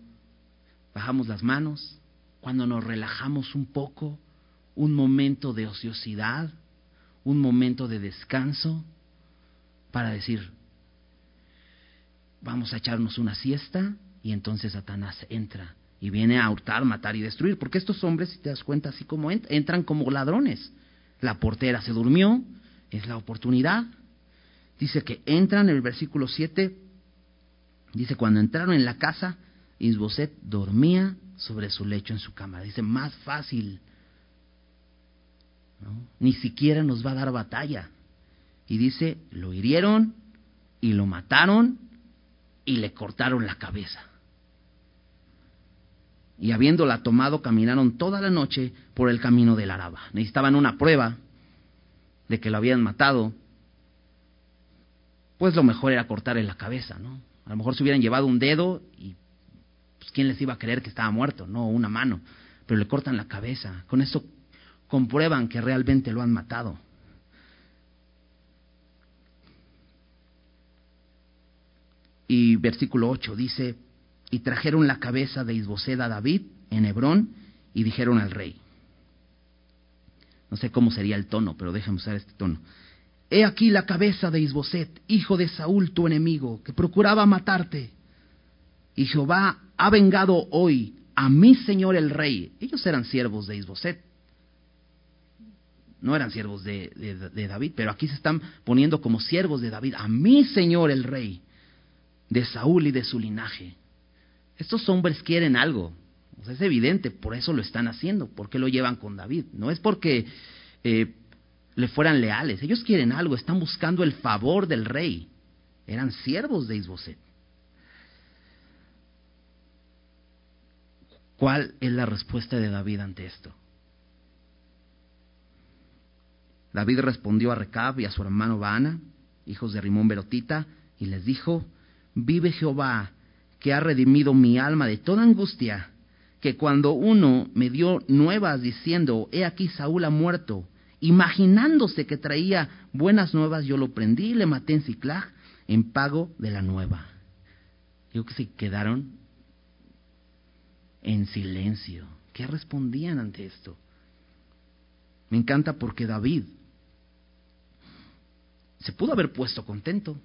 bajamos las manos, cuando nos relajamos un poco, un momento de ociosidad, un momento de descanso, para decir, vamos a echarnos una siesta y entonces Satanás entra y viene a hurtar, matar y destruir, porque estos hombres, si te das cuenta, así como entran como ladrones. La portera se durmió, es la oportunidad. Dice que entran, en el versículo 7, dice, cuando entraron en la casa, Isboset dormía sobre su lecho en su cama. Dice, más fácil. Ni siquiera nos va a dar batalla. Y dice, lo hirieron y lo mataron y le cortaron la cabeza. Y habiéndola tomado, caminaron toda la noche por el camino del Araba. Necesitaban una prueba de que lo habían matado. Pues lo mejor era cortarle la cabeza, ¿no? A lo mejor se hubieran llevado un dedo y pues, ¿quién les iba a creer que estaba muerto? No, una mano. Pero le cortan la cabeza. Con eso comprueban que realmente lo han matado. Y versículo 8 dice, y trajeron la cabeza de Isbosed a David en Hebrón y dijeron al rey. No sé cómo sería el tono, pero déjame usar este tono. He aquí la cabeza de Isboset, hijo de Saúl, tu enemigo, que procuraba matarte. Y Jehová ha vengado hoy a mi señor el rey. Ellos eran siervos de Isboset. No eran siervos de, de, David, pero aquí se están poniendo como siervos de David. A mi señor el rey de Saúl y de su linaje. Estos hombres quieren algo. es evidente, por eso lo están haciendo. ¿Por qué lo llevan con David? No es porque eh, le fueran leales. Ellos quieren algo, están buscando el favor del rey. Eran siervos de Isboset. ¿Cuál es la respuesta de David ante esto? David respondió a Recab y a su hermano Baana, hijos de Rimón Berotita, y les dijo, vive Jehová, que ha redimido mi alma de toda angustia, que cuando uno me dio nuevas diciendo, he aquí Saúl ha muerto, imaginándose que traía buenas nuevas, yo lo prendí y le maté en Ciclag en pago de la nueva. Yo que se quedaron en silencio. ¿Qué respondían ante esto? Me encanta porque David se pudo haber puesto contento.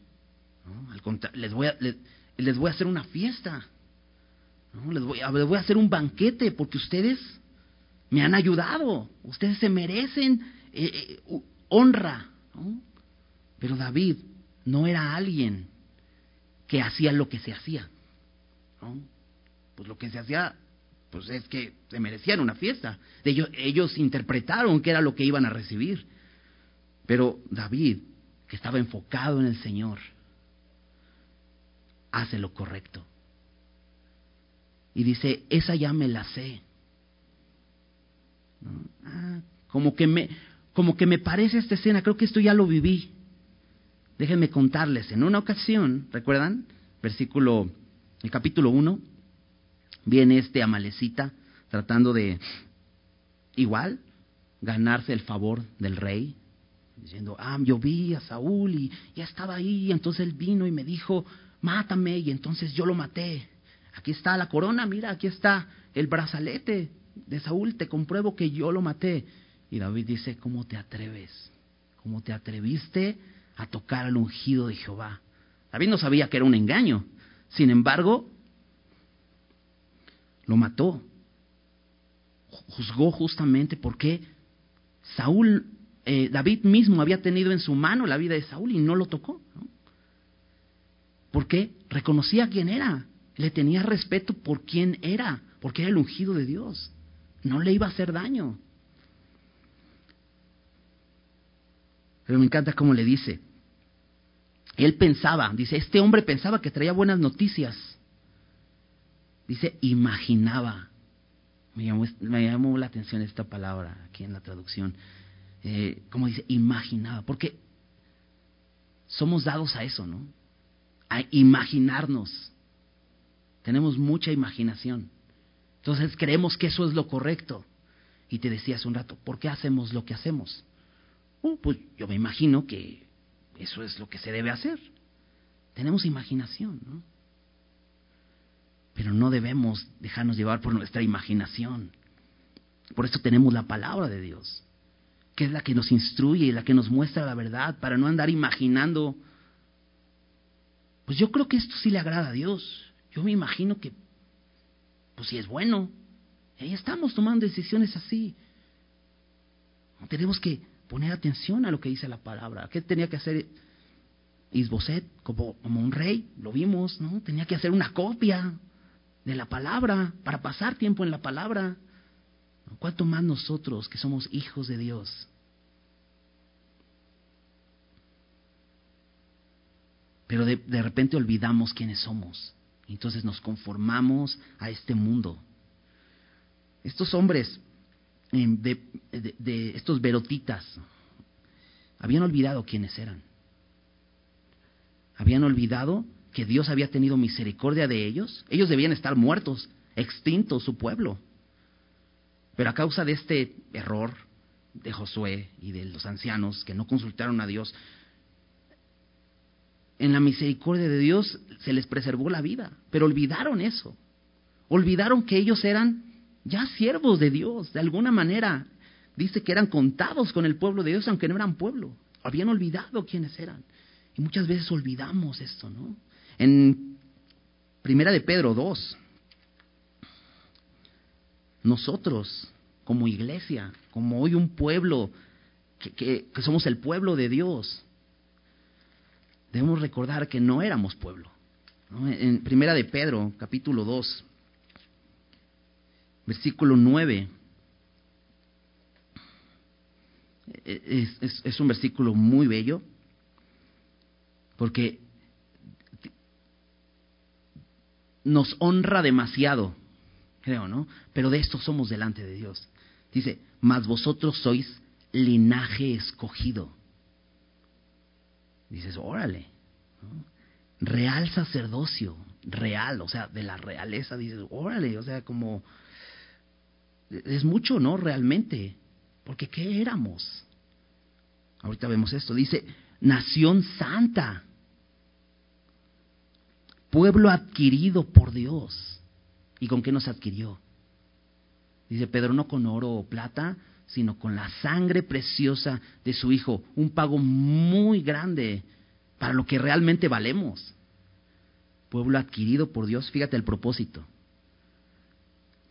Les, voy a, les, voy a hacer una fiesta. Les, voy a, les voy a hacer un banquete porque ustedes me han ayudado. Ustedes se merecen eh, eh, honra. Pero David no era alguien que hacía lo que se hacía. Pues lo que se hacía, pues es que se merecían una fiesta. Ellos, ellos interpretaron que era lo que iban a recibir. Pero David, que estaba enfocado en el Señor, hace lo correcto. Y dice, esa ya me la sé. Ah, como que me, como que me parece esta escena, creo que esto ya lo viví. Déjenme contarles, en una ocasión, ¿recuerdan? Versículo, el capítulo 1, viene este amalecita tratando de, igual, ganarse el favor del rey, diciendo, ah, yo vi a Saúl y ya estaba ahí, entonces él vino y me dijo, mátame, y entonces yo lo maté. Aquí está la corona, mira, aquí está el brazalete de Saúl, te compruebo que yo lo maté. Y David dice, ¿cómo te atreves? ¿Cómo te atreviste a tocar al ungido de Jehová? David no sabía que era un engaño. Sin embargo, lo mató. Juzgó justamente porque Saúl, eh, David mismo había tenido en su mano la vida de Saúl y no lo tocó. ¿Por qué? Reconocía quién era. Le tenía respeto por quién era, porque era el ungido de Dios. No le iba a hacer daño. Pero me encanta cómo le dice. Él pensaba, dice, este hombre pensaba que traía buenas noticias. Dice, imaginaba. Me llamó, la atención esta palabra aquí en la traducción. Eh, como dice, imaginaba. Porque somos dados a eso, ¿no? Imaginarnos. Tenemos mucha imaginación. Entonces creemos que eso es lo correcto. Y te decía hace un rato, ¿por qué hacemos lo que hacemos? Uh, pues yo me imagino que eso es lo que se debe hacer. Tenemos imaginación, ¿no? Pero no debemos dejarnos llevar por nuestra imaginación. Por eso tenemos la palabra de Dios, que es la que nos instruye y la que nos muestra la verdad, para no andar imaginando. Pues yo creo que esto sí le agrada a Dios. Yo me imagino que, pues si es bueno. Ahí estamos tomando decisiones así. Tenemos que poner atención a lo que dice la palabra. ¿Qué tenía que hacer Isboset como, como un rey? Lo vimos, ¿no? Tenía que hacer una copia de la palabra para pasar tiempo en la palabra. ¿Cuánto más nosotros que somos hijos de Dios? Pero de, de repente olvidamos quiénes somos. Entonces nos conformamos a este mundo. Estos hombres em, de, de, estos verotitas habían olvidado quiénes eran. Habían olvidado que Dios había tenido misericordia de ellos. Ellos debían estar muertos, extintos su pueblo. Pero a causa de este error de Josué y de los ancianos que no consultaron a Dios, en la misericordia de Dios se les preservó la vida, pero olvidaron eso. Olvidaron que ellos eran ya siervos de Dios, de alguna manera. Dice que eran contados con el pueblo de Dios, aunque no eran pueblo. Habían olvidado quiénes eran. Y muchas veces olvidamos esto, ¿no? En Primera de Pedro 2, nosotros como iglesia, como hoy un pueblo, que, somos el pueblo de Dios, debemos recordar que no éramos pueblo. En Primera de Pedro, capítulo 2, versículo 9, es, es un versículo muy bello, porque nos honra demasiado, creo, ¿no? Pero de esto somos delante de Dios. Dice, mas vosotros sois linaje escogido. Dices, órale, real sacerdocio, real, o sea, de la realeza, dices, órale, o sea, como, es mucho, ¿no? Realmente, porque ¿qué éramos? Ahorita vemos esto, dice, nación santa pueblo adquirido por Dios. ¿Y con qué nos adquirió? Dice Pedro, no con oro o plata, sino con la sangre preciosa de su Hijo, un pago muy grande para lo que realmente valemos. Pueblo adquirido por Dios, fíjate el propósito,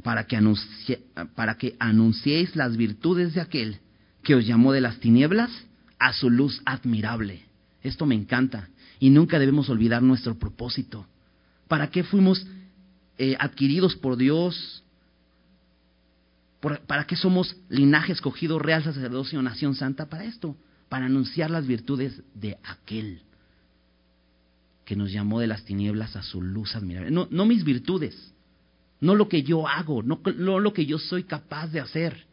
para que, para que anunciéis las virtudes de aquel que os llamó de las tinieblas a su luz admirable. Esto me encanta y nunca debemos olvidar nuestro propósito. ¿Para qué fuimos eh, adquiridos por Dios? ¿Para qué somos linaje escogido, real sacerdocio, nación santa? Para esto, para anunciar las virtudes de aquel que nos llamó de las tinieblas a su luz admirable. No, no mis virtudes, no lo que yo hago, no, no lo que yo soy capaz de hacer,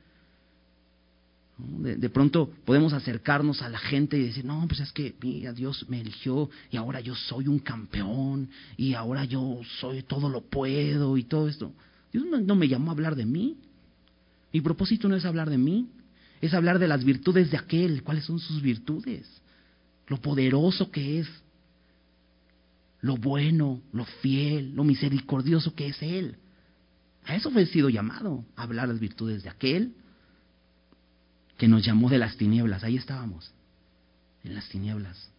de, pronto podemos acercarnos a la gente y decir, no, pues es que mira, Dios me eligió y ahora yo soy un campeón y ahora yo soy todo lo puedo y todo esto. Dios no, me llamó a hablar de mí. Mi propósito no es hablar de mí, es hablar de las virtudes de aquel. ¿Cuáles son sus virtudes? Lo poderoso que es, lo bueno, lo fiel, lo misericordioso que es Él. A eso he sido llamado, a hablar las virtudes de aquel que nos llamó de las tinieblas. Ahí estábamos, en las tinieblas,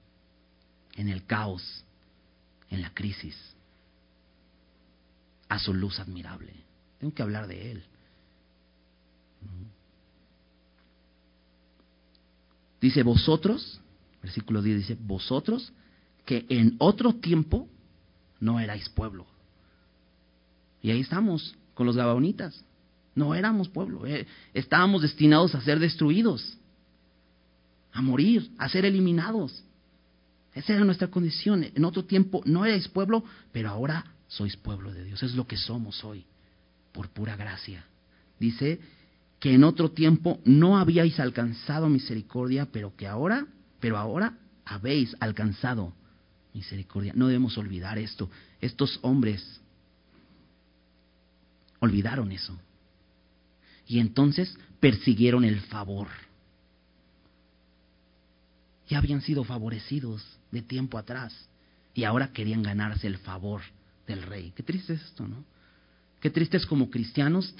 en el caos, en la crisis, a su luz admirable. Tengo que hablar de Él. Dice, vosotros, versículo 10 dice, vosotros que en otro tiempo no erais pueblo. Y ahí estamos, con los gabaonitas. No éramos pueblo, eh, estábamos destinados a ser destruidos, a morir, a ser eliminados. Esa era nuestra condición. En otro tiempo no erais pueblo, pero ahora sois pueblo de Dios. Es lo que somos hoy, por pura gracia. Dice que en otro tiempo no habíais alcanzado misericordia, pero que ahora, pero ahora habéis alcanzado misericordia. No debemos olvidar esto. Estos hombres olvidaron eso. Y entonces persiguieron el favor. Ya habían sido favorecidos de tiempo atrás y ahora querían ganarse el favor del rey. Qué triste es esto, ¿no? Qué triste es como cristianos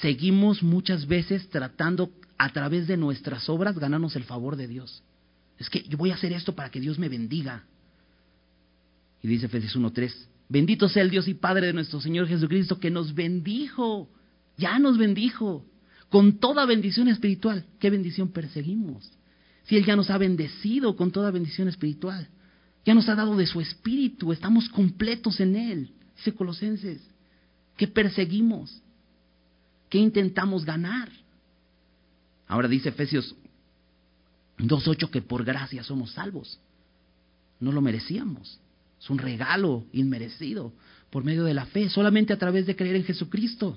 seguimos muchas veces tratando a través de nuestras obras ganarnos el favor de Dios. Es que yo voy a hacer esto para que Dios me bendiga. Y dice Efesios 1.3, bendito sea el Dios y Padre de nuestro Señor Jesucristo que nos bendijo, ya nos bendijo, con toda bendición espiritual. ¿Qué bendición perseguimos? Si Él ya nos ha bendecido con toda bendición espiritual, ya nos ha dado de su espíritu, estamos completos en Él, dice Colosenses. ¿Qué perseguimos? ¿Qué intentamos ganar? Ahora dice Efesios 2.8 que por gracia somos salvos. No lo merecíamos. Es un regalo inmerecido por medio de la fe, solamente a través de creer en Jesucristo.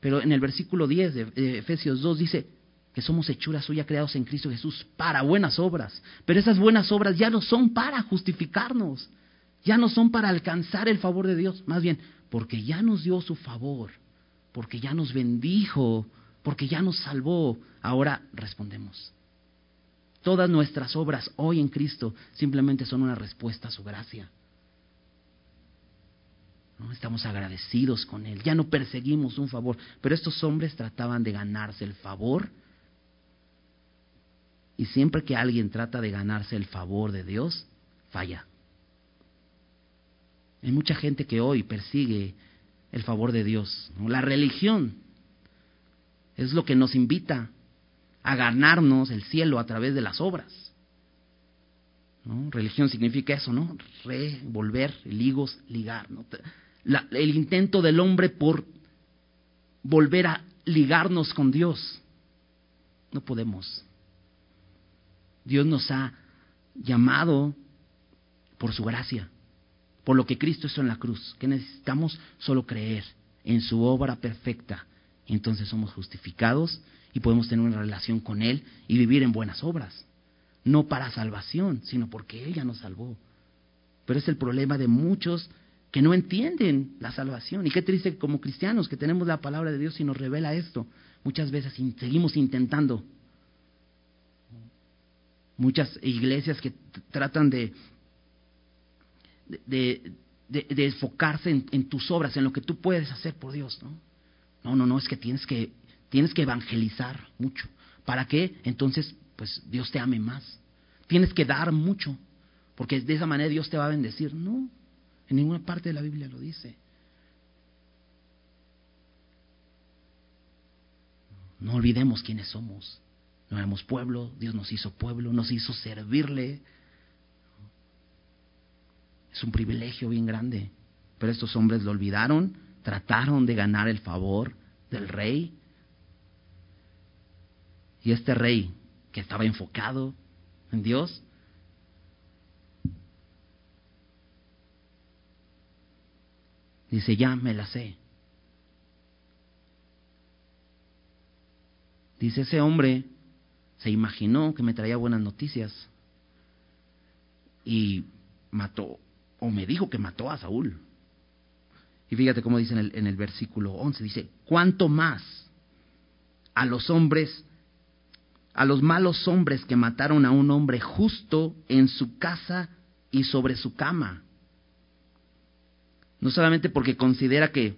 Pero en el versículo 10 de Efesios 2 dice que somos hechuras suyas creados en Cristo Jesús para buenas obras. Pero esas buenas obras ya no son para justificarnos, ya no son para alcanzar el favor de Dios, más bien porque ya nos dio su favor, porque ya nos bendijo, porque ya nos salvó. Ahora respondemos. Todas nuestras obras hoy en Cristo simplemente son una respuesta a su gracia. ¿No? Estamos agradecidos con Él, ya no perseguimos un favor, pero estos hombres trataban de ganarse el favor. Y siempre que alguien trata de ganarse el favor de Dios, falla. Hay mucha gente que hoy persigue el favor de Dios. La religión es lo que nos invita a ganarnos el cielo a través de las obras. Religión significa eso, ¿no? Revolver, ligos, ligar. ¿no? el intento del hombre por volver a ligarnos con Dios. No podemos. Dios nos ha llamado por su gracia, por lo que Cristo hizo en la cruz, que necesitamos solo creer en su obra perfecta. Entonces somos justificados y podemos tener una relación con Él y vivir en buenas obras. No para salvación, sino porque Él ya nos salvó. Pero es el problema de muchos que no entienden la salvación. Y qué triste como cristianos que tenemos la palabra de Dios y nos revela esto, muchas veces seguimos intentando. Muchas iglesias que tratan de, de, de, enfocarse en, en, tus obras, en lo que tú puedes hacer por Dios. ¿no? no, no, no, es que tienes que Tienes que evangelizar mucho. ¿Para qué? Entonces, pues Dios te ame más. Tienes que dar mucho, porque de esa manera Dios te va a bendecir. No, en ninguna parte de la Biblia lo dice. No olvidemos quiénes somos. No éramos pueblo, Dios nos hizo pueblo, nos hizo servirle. Es un privilegio bien grande. Pero estos hombres lo olvidaron, trataron de ganar el favor del rey y este rey que estaba enfocado en Dios, dice, ya me la sé. Dice, ese hombre se imaginó que me traía buenas noticias y mató, o me dijo que mató a Saúl. Y fíjate cómo dice en el, versículo 11, dice, ¿cuánto más a los hombres a los malos hombres que mataron a un hombre justo en su casa y sobre su cama. No solamente porque considera que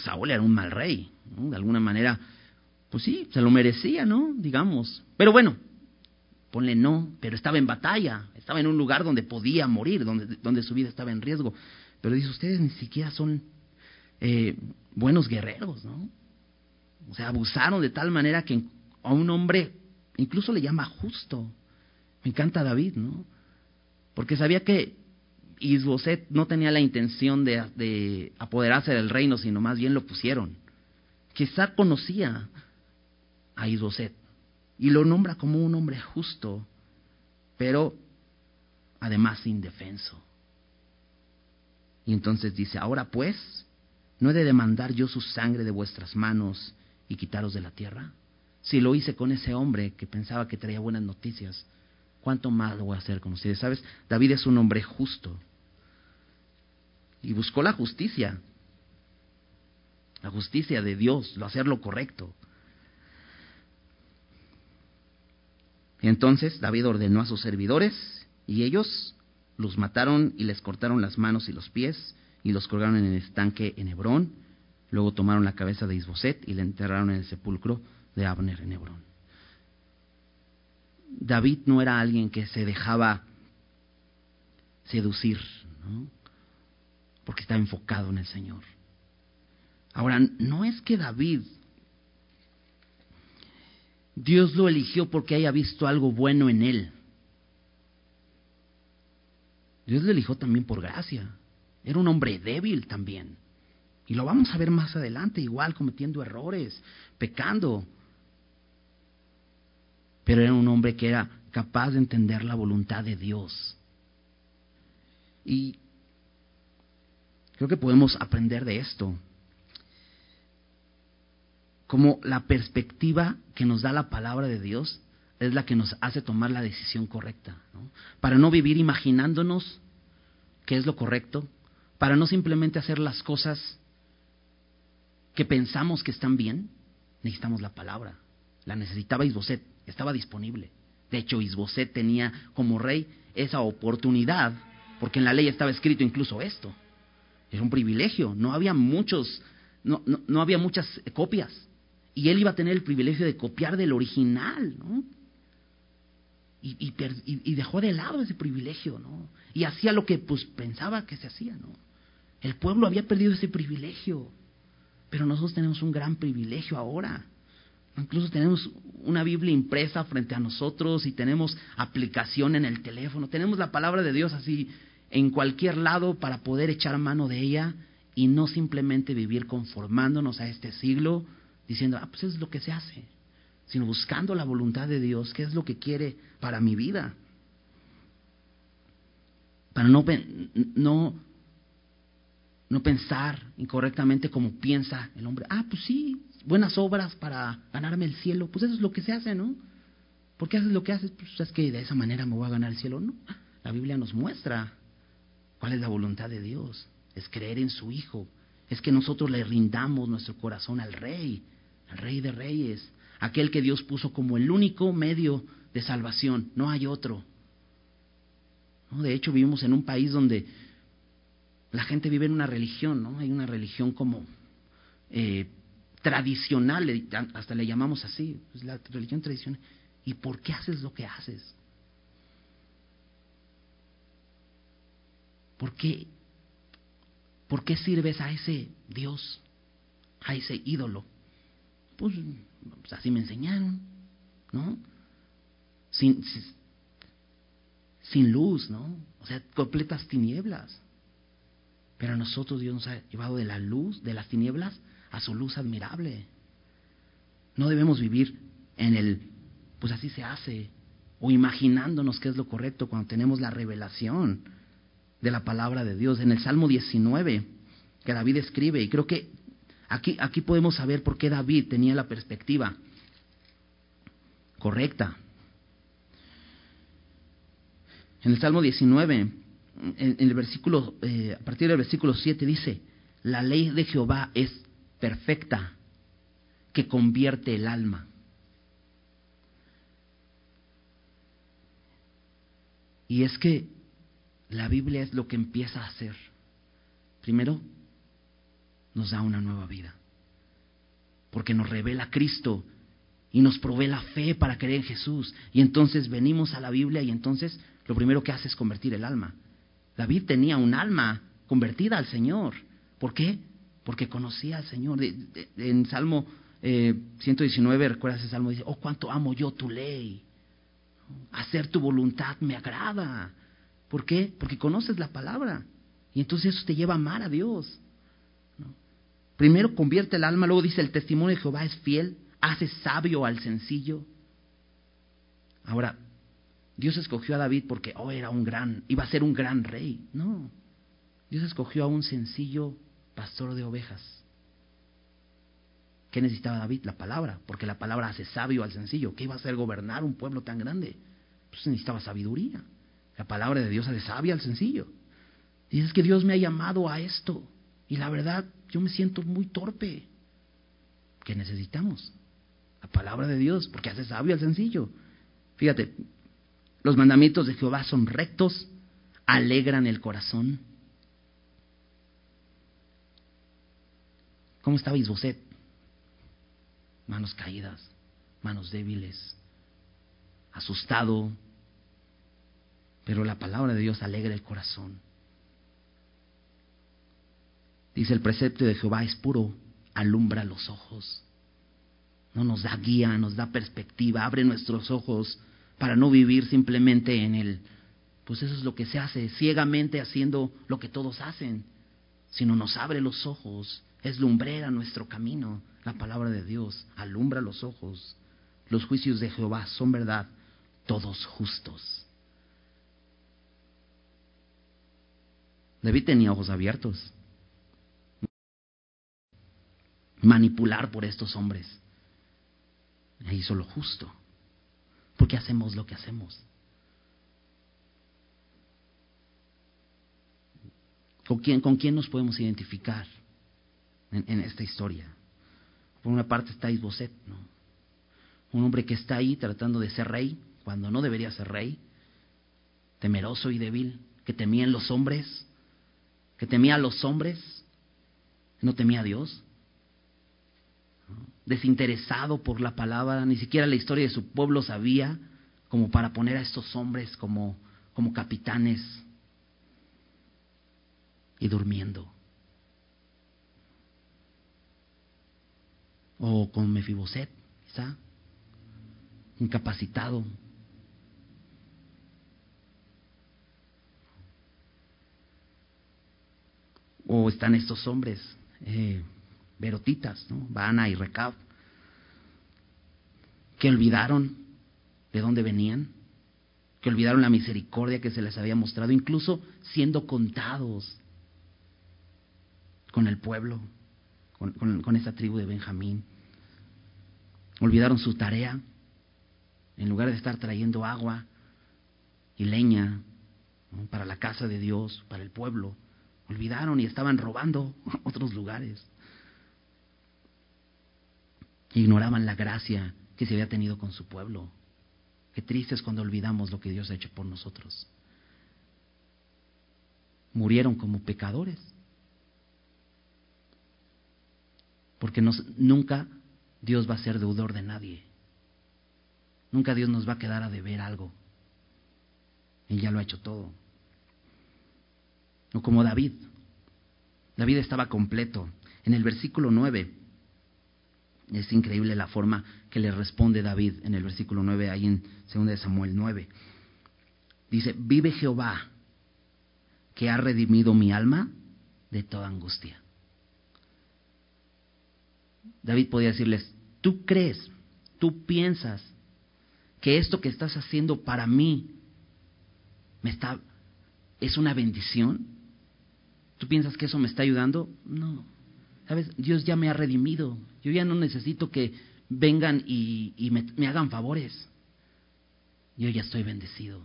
Saúl era un mal rey, de alguna manera, pues sí, se lo merecía, ¿no? Digamos. Pero bueno, ponle no, pero estaba en batalla, estaba en un lugar donde podía morir, donde, donde su vida estaba en riesgo. Pero dice, ustedes ni siquiera son eh, buenos guerreros, ¿no? O sea, abusaron de tal manera que a un hombre, incluso le llama justo. Me encanta David, ¿no? Porque sabía que Isboset no tenía la intención de, de, apoderarse del reino, sino más bien lo pusieron. Quizá conocía a Isboset y lo nombra como un hombre justo, pero además indefenso. Y entonces dice, ahora pues, ¿no he de demandar yo su sangre de vuestras manos y quitaros de la tierra? Si lo hice con ese hombre que pensaba que traía buenas noticias, ¿cuánto más lo voy a hacer con ustedes? ¿Sabes? David es un hombre justo. Y buscó la justicia. La justicia de Dios, lo hacer lo correcto. Entonces David ordenó a sus servidores y ellos los mataron y les cortaron las manos y los pies y los colgaron en el estanque en Hebrón. Luego tomaron la cabeza de Isboset y la enterraron en el sepulcro de Abner en Hebrón. David no era alguien que se dejaba seducir, ¿no? porque estaba enfocado en el Señor. Ahora, no es que David, Dios lo eligió porque haya visto algo bueno en él. Dios lo eligió también por gracia. Era un hombre débil también. Y lo vamos a ver más adelante, igual cometiendo errores, pecando. Pero era un hombre que era capaz de entender la voluntad de Dios. Y creo que podemos aprender de esto. Como la perspectiva que nos da la palabra de Dios es la que nos hace tomar la decisión correcta. Para no vivir imaginándonos qué es lo correcto, para no simplemente hacer las cosas que pensamos que están bien, necesitamos la palabra. La necesitaba Isboset, estaba disponible. De hecho, Isboset tenía como rey esa oportunidad, porque en la ley estaba escrito incluso esto. Era un privilegio, no había muchos, no, no, había muchas copias. Y él iba a tener el privilegio de copiar del original, ¿no? Y, y, y, dejó de lado ese privilegio, ¿no? Y hacía lo que pues pensaba que se hacía, ¿no? El pueblo había perdido ese privilegio. Pero nosotros tenemos un gran privilegio ahora. Incluso tenemos una Biblia impresa frente a nosotros y tenemos aplicación en el teléfono. Tenemos la palabra de Dios así en cualquier lado para poder echar mano de ella y no simplemente vivir conformándonos a este siglo diciendo, ah, pues es lo que se hace, sino buscando la voluntad de Dios, qué es lo que quiere para mi vida. Para no, no no pensar incorrectamente como piensa el hombre. Ah, pues sí, buenas obras para ganarme el cielo. Pues eso es lo que se hace, ¿no? ¿Por qué haces lo que haces? Pues es que de esa manera me voy a ganar el cielo. No, la Biblia nos muestra cuál es la voluntad de Dios. Es creer en su Hijo. Es que nosotros le rindamos nuestro corazón al Rey, al Rey de Reyes, aquel que Dios puso como el único medio de salvación. No hay otro. ¿No? De hecho, vivimos en un país donde la gente vive en una religión, ¿no? Hay una religión como eh, tradicional, hasta le llamamos así, pues la religión tradicional. ¿Y por qué haces lo que haces? ¿Por qué, ¿Por qué sirves a ese Dios, a ese ídolo? Pues, pues así me enseñaron, ¿no? Sin, sin luz, ¿no? O sea, completas tinieblas. Pero a nosotros Dios nos ha llevado de la luz, de las tinieblas, a su luz admirable. No debemos vivir en el, pues así se hace, o imaginándonos qué es lo correcto cuando tenemos la revelación de la palabra de Dios. En el Salmo 19, que David escribe, y creo que aquí, aquí podemos saber por qué David tenía la perspectiva correcta. En el Salmo 19, en, el versículo, eh, a partir del versículo 7 dice, la ley de Jehová es perfecta, que convierte el alma. Y es que la Biblia es lo que empieza a hacer. Primero, nos da una nueva vida, porque nos revela Cristo y nos provee la fe para creer en Jesús. Y entonces venimos a la Biblia y entonces lo primero que hace es convertir el alma. David tenía un alma convertida al Señor. ¿Por qué? Porque conocía al Señor. en Salmo 119, eh, recuerdas ese salmo, dice, oh, cuánto amo yo tu ley. Hacer tu voluntad me agrada. ¿Por qué? Porque conoces la palabra. Y entonces eso te lleva a amar a Dios. Primero convierte el alma, luego dice, el testimonio de Jehová es fiel, hace sabio al sencillo. Ahora, Dios escogió a David porque oh, era un gran, iba a ser un gran rey. No. Dios escogió a un sencillo pastor de ovejas. ¿Qué necesitaba David? La palabra, porque la palabra hace sabio al sencillo. ¿Qué iba a hacer gobernar un pueblo tan grande? Pues necesitaba sabiduría. La palabra de Dios hace sabio al sencillo. Y es que Dios me ha llamado a esto. Y la verdad, yo me siento muy torpe. que necesitamos. La palabra de Dios, porque hace sabio al sencillo. Fíjate, los mandamientos de Jehová son rectos, alegran el corazón. ¿Cómo estaba Isboset? Manos caídas, manos débiles, asustado. Pero la palabra de Dios alegra el corazón. Dice el precepto de Jehová es puro, alumbra los ojos. No nos da guía, nos da perspectiva, abre nuestros ojos para no vivir simplemente en el, pues eso es lo que se hace, ciegamente haciendo lo que todos hacen, sino nos abre los ojos, es lumbrera nuestro camino, la palabra de Dios, alumbra los ojos. Los juicios de Jehová son verdad, todos justos. David tenía ojos abiertos manipular por estos hombres. E hizo lo justo. Porque hacemos lo que hacemos. ¿Con quién, nos podemos identificar en, esta historia? Por una parte está Isboset, ¿no? un hombre que está ahí tratando de ser rey cuando no debería ser rey, temeroso y débil, que temía en los hombres, que temía a los hombres, no temía a Dios desinteresado por la palabra, ni siquiera la historia de su pueblo sabía, como para poner a estos hombres como, como capitanes y durmiendo. O con Mefiboset, quizá, incapacitado. O están estos hombres eh, Verotitas, ¿no? Bana y Recab, que olvidaron de dónde venían, que olvidaron la misericordia que se les había mostrado, incluso siendo contados con el pueblo, con, con, esa tribu de Benjamín. Olvidaron su tarea, en lugar de estar trayendo agua y leña para la casa de Dios, para el pueblo, olvidaron y estaban robando otros lugares ignoraban la gracia que se había tenido con su pueblo. Qué triste es cuando olvidamos lo que Dios ha hecho por nosotros. Murieron como pecadores. Porque nunca Dios va a ser deudor de nadie. Nunca Dios nos va a quedar a deber algo. Él ya lo ha hecho todo. O como David. David estaba completo. En el versículo 9 es increíble la forma que le responde David en el versículo 9, ahí en 2 Samuel 9. Dice, vive Jehová, que ha redimido mi alma de toda angustia. David podía decirles, tú crees, tú piensas que esto que estás haciendo para mí me está es una bendición. ¿Tú piensas que eso me está ayudando? No. ¿Sabes? Dios ya me ha redimido. Yo ya no necesito que vengan y, me, hagan favores. Yo ya estoy bendecido.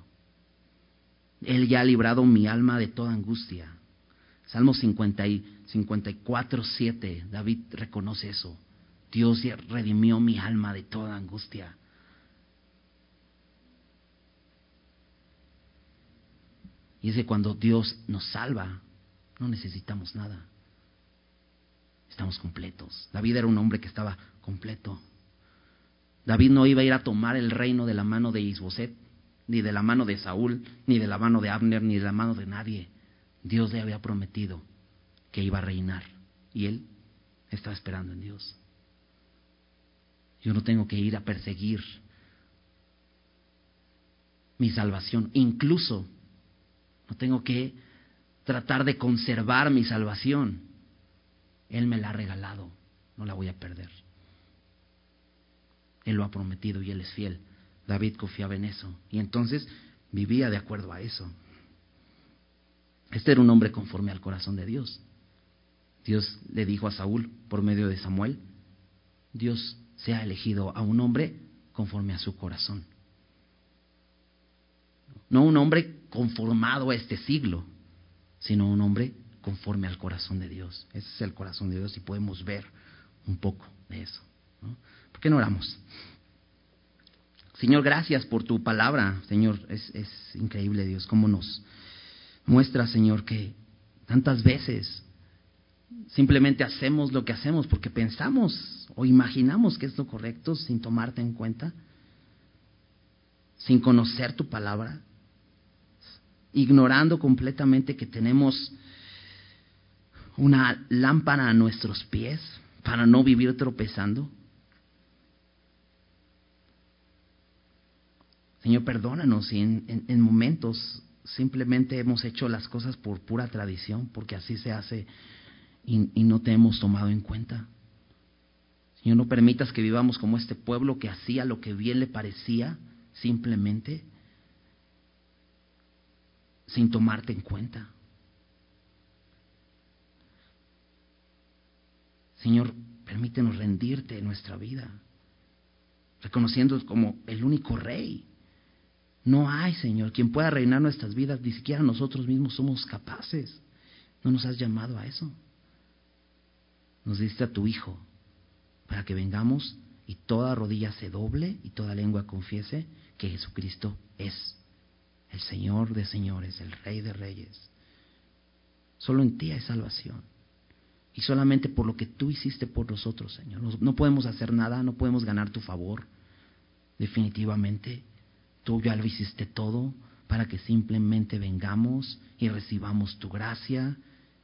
Él ya ha librado mi alma de toda angustia. Salmo 50 y 54, 7, David reconoce eso. Dios ya redimió mi alma de toda angustia. Y es que cuando Dios nos salva, no necesitamos nada estamos completos. David era un hombre que estaba completo. David no iba a ir a tomar el reino de la mano de Isboset, ni de la mano de Saúl, ni de la mano de Abner, ni de la mano de nadie. Dios le había prometido que iba a reinar y él estaba esperando en Dios. Yo no tengo que ir a perseguir mi salvación, incluso no tengo que tratar de conservar mi salvación. Él me la ha regalado, no la voy a perder. Él lo ha prometido y Él es fiel. David confiaba en eso y entonces vivía de acuerdo a eso. Este era un hombre conforme al corazón de Dios. Dios le dijo a Saúl por medio de Samuel, Dios se ha elegido a un hombre conforme a su corazón. No un hombre conformado a este siglo, sino un hombre conforme al corazón de Dios. Ese es el corazón de Dios y podemos ver un poco de eso. ¿Por qué no oramos? Señor, gracias por tu palabra, Señor. Es, es increíble, Dios, cómo nos muestra, Señor, que tantas veces simplemente hacemos lo que hacemos porque pensamos o imaginamos que es lo correcto sin tomarte en cuenta, sin conocer tu palabra, ignorando completamente que tenemos una lámpara a nuestros pies para no vivir tropezando. Señor, perdónanos si en, momentos simplemente hemos hecho las cosas por pura tradición, porque así se hace y, y no te hemos tomado en cuenta. Señor, no permitas que vivamos como este pueblo que hacía lo que bien le parecía simplemente sin tomarte en cuenta. Señor, permítenos rendirte en nuestra vida, reconociendo como el único rey no hay, Señor, quien pueda reinar nuestras vidas, ni siquiera nosotros mismos somos capaces. No nos has llamado a eso. Nos diste a tu Hijo para que vengamos y toda rodilla se doble y toda lengua confiese que Jesucristo es el Señor de señores, el Rey de reyes. Solo en ti hay salvación. Y solamente por lo que tú hiciste por nosotros, Señor. No podemos hacer nada, no podemos ganar tu favor. Definitivamente Tú ya lo hiciste todo para que simplemente vengamos y recibamos tu gracia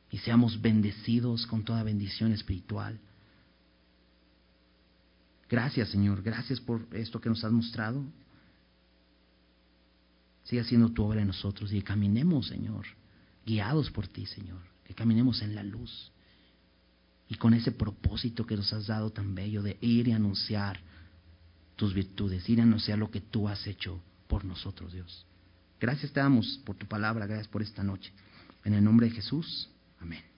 y seamos bendecidos con toda bendición espiritual. Gracias Señor, gracias por esto que nos has mostrado. Sigue haciendo tu obra en nosotros y caminemos Señor, guiados por ti Señor, que caminemos en la luz y con ese propósito que nos has dado tan bello de ir y anunciar tus virtudes, ir a anunciar lo que tú has hecho por nosotros, Dios. Gracias te damos por tu palabra, gracias por esta noche. En el nombre de Jesús, amén.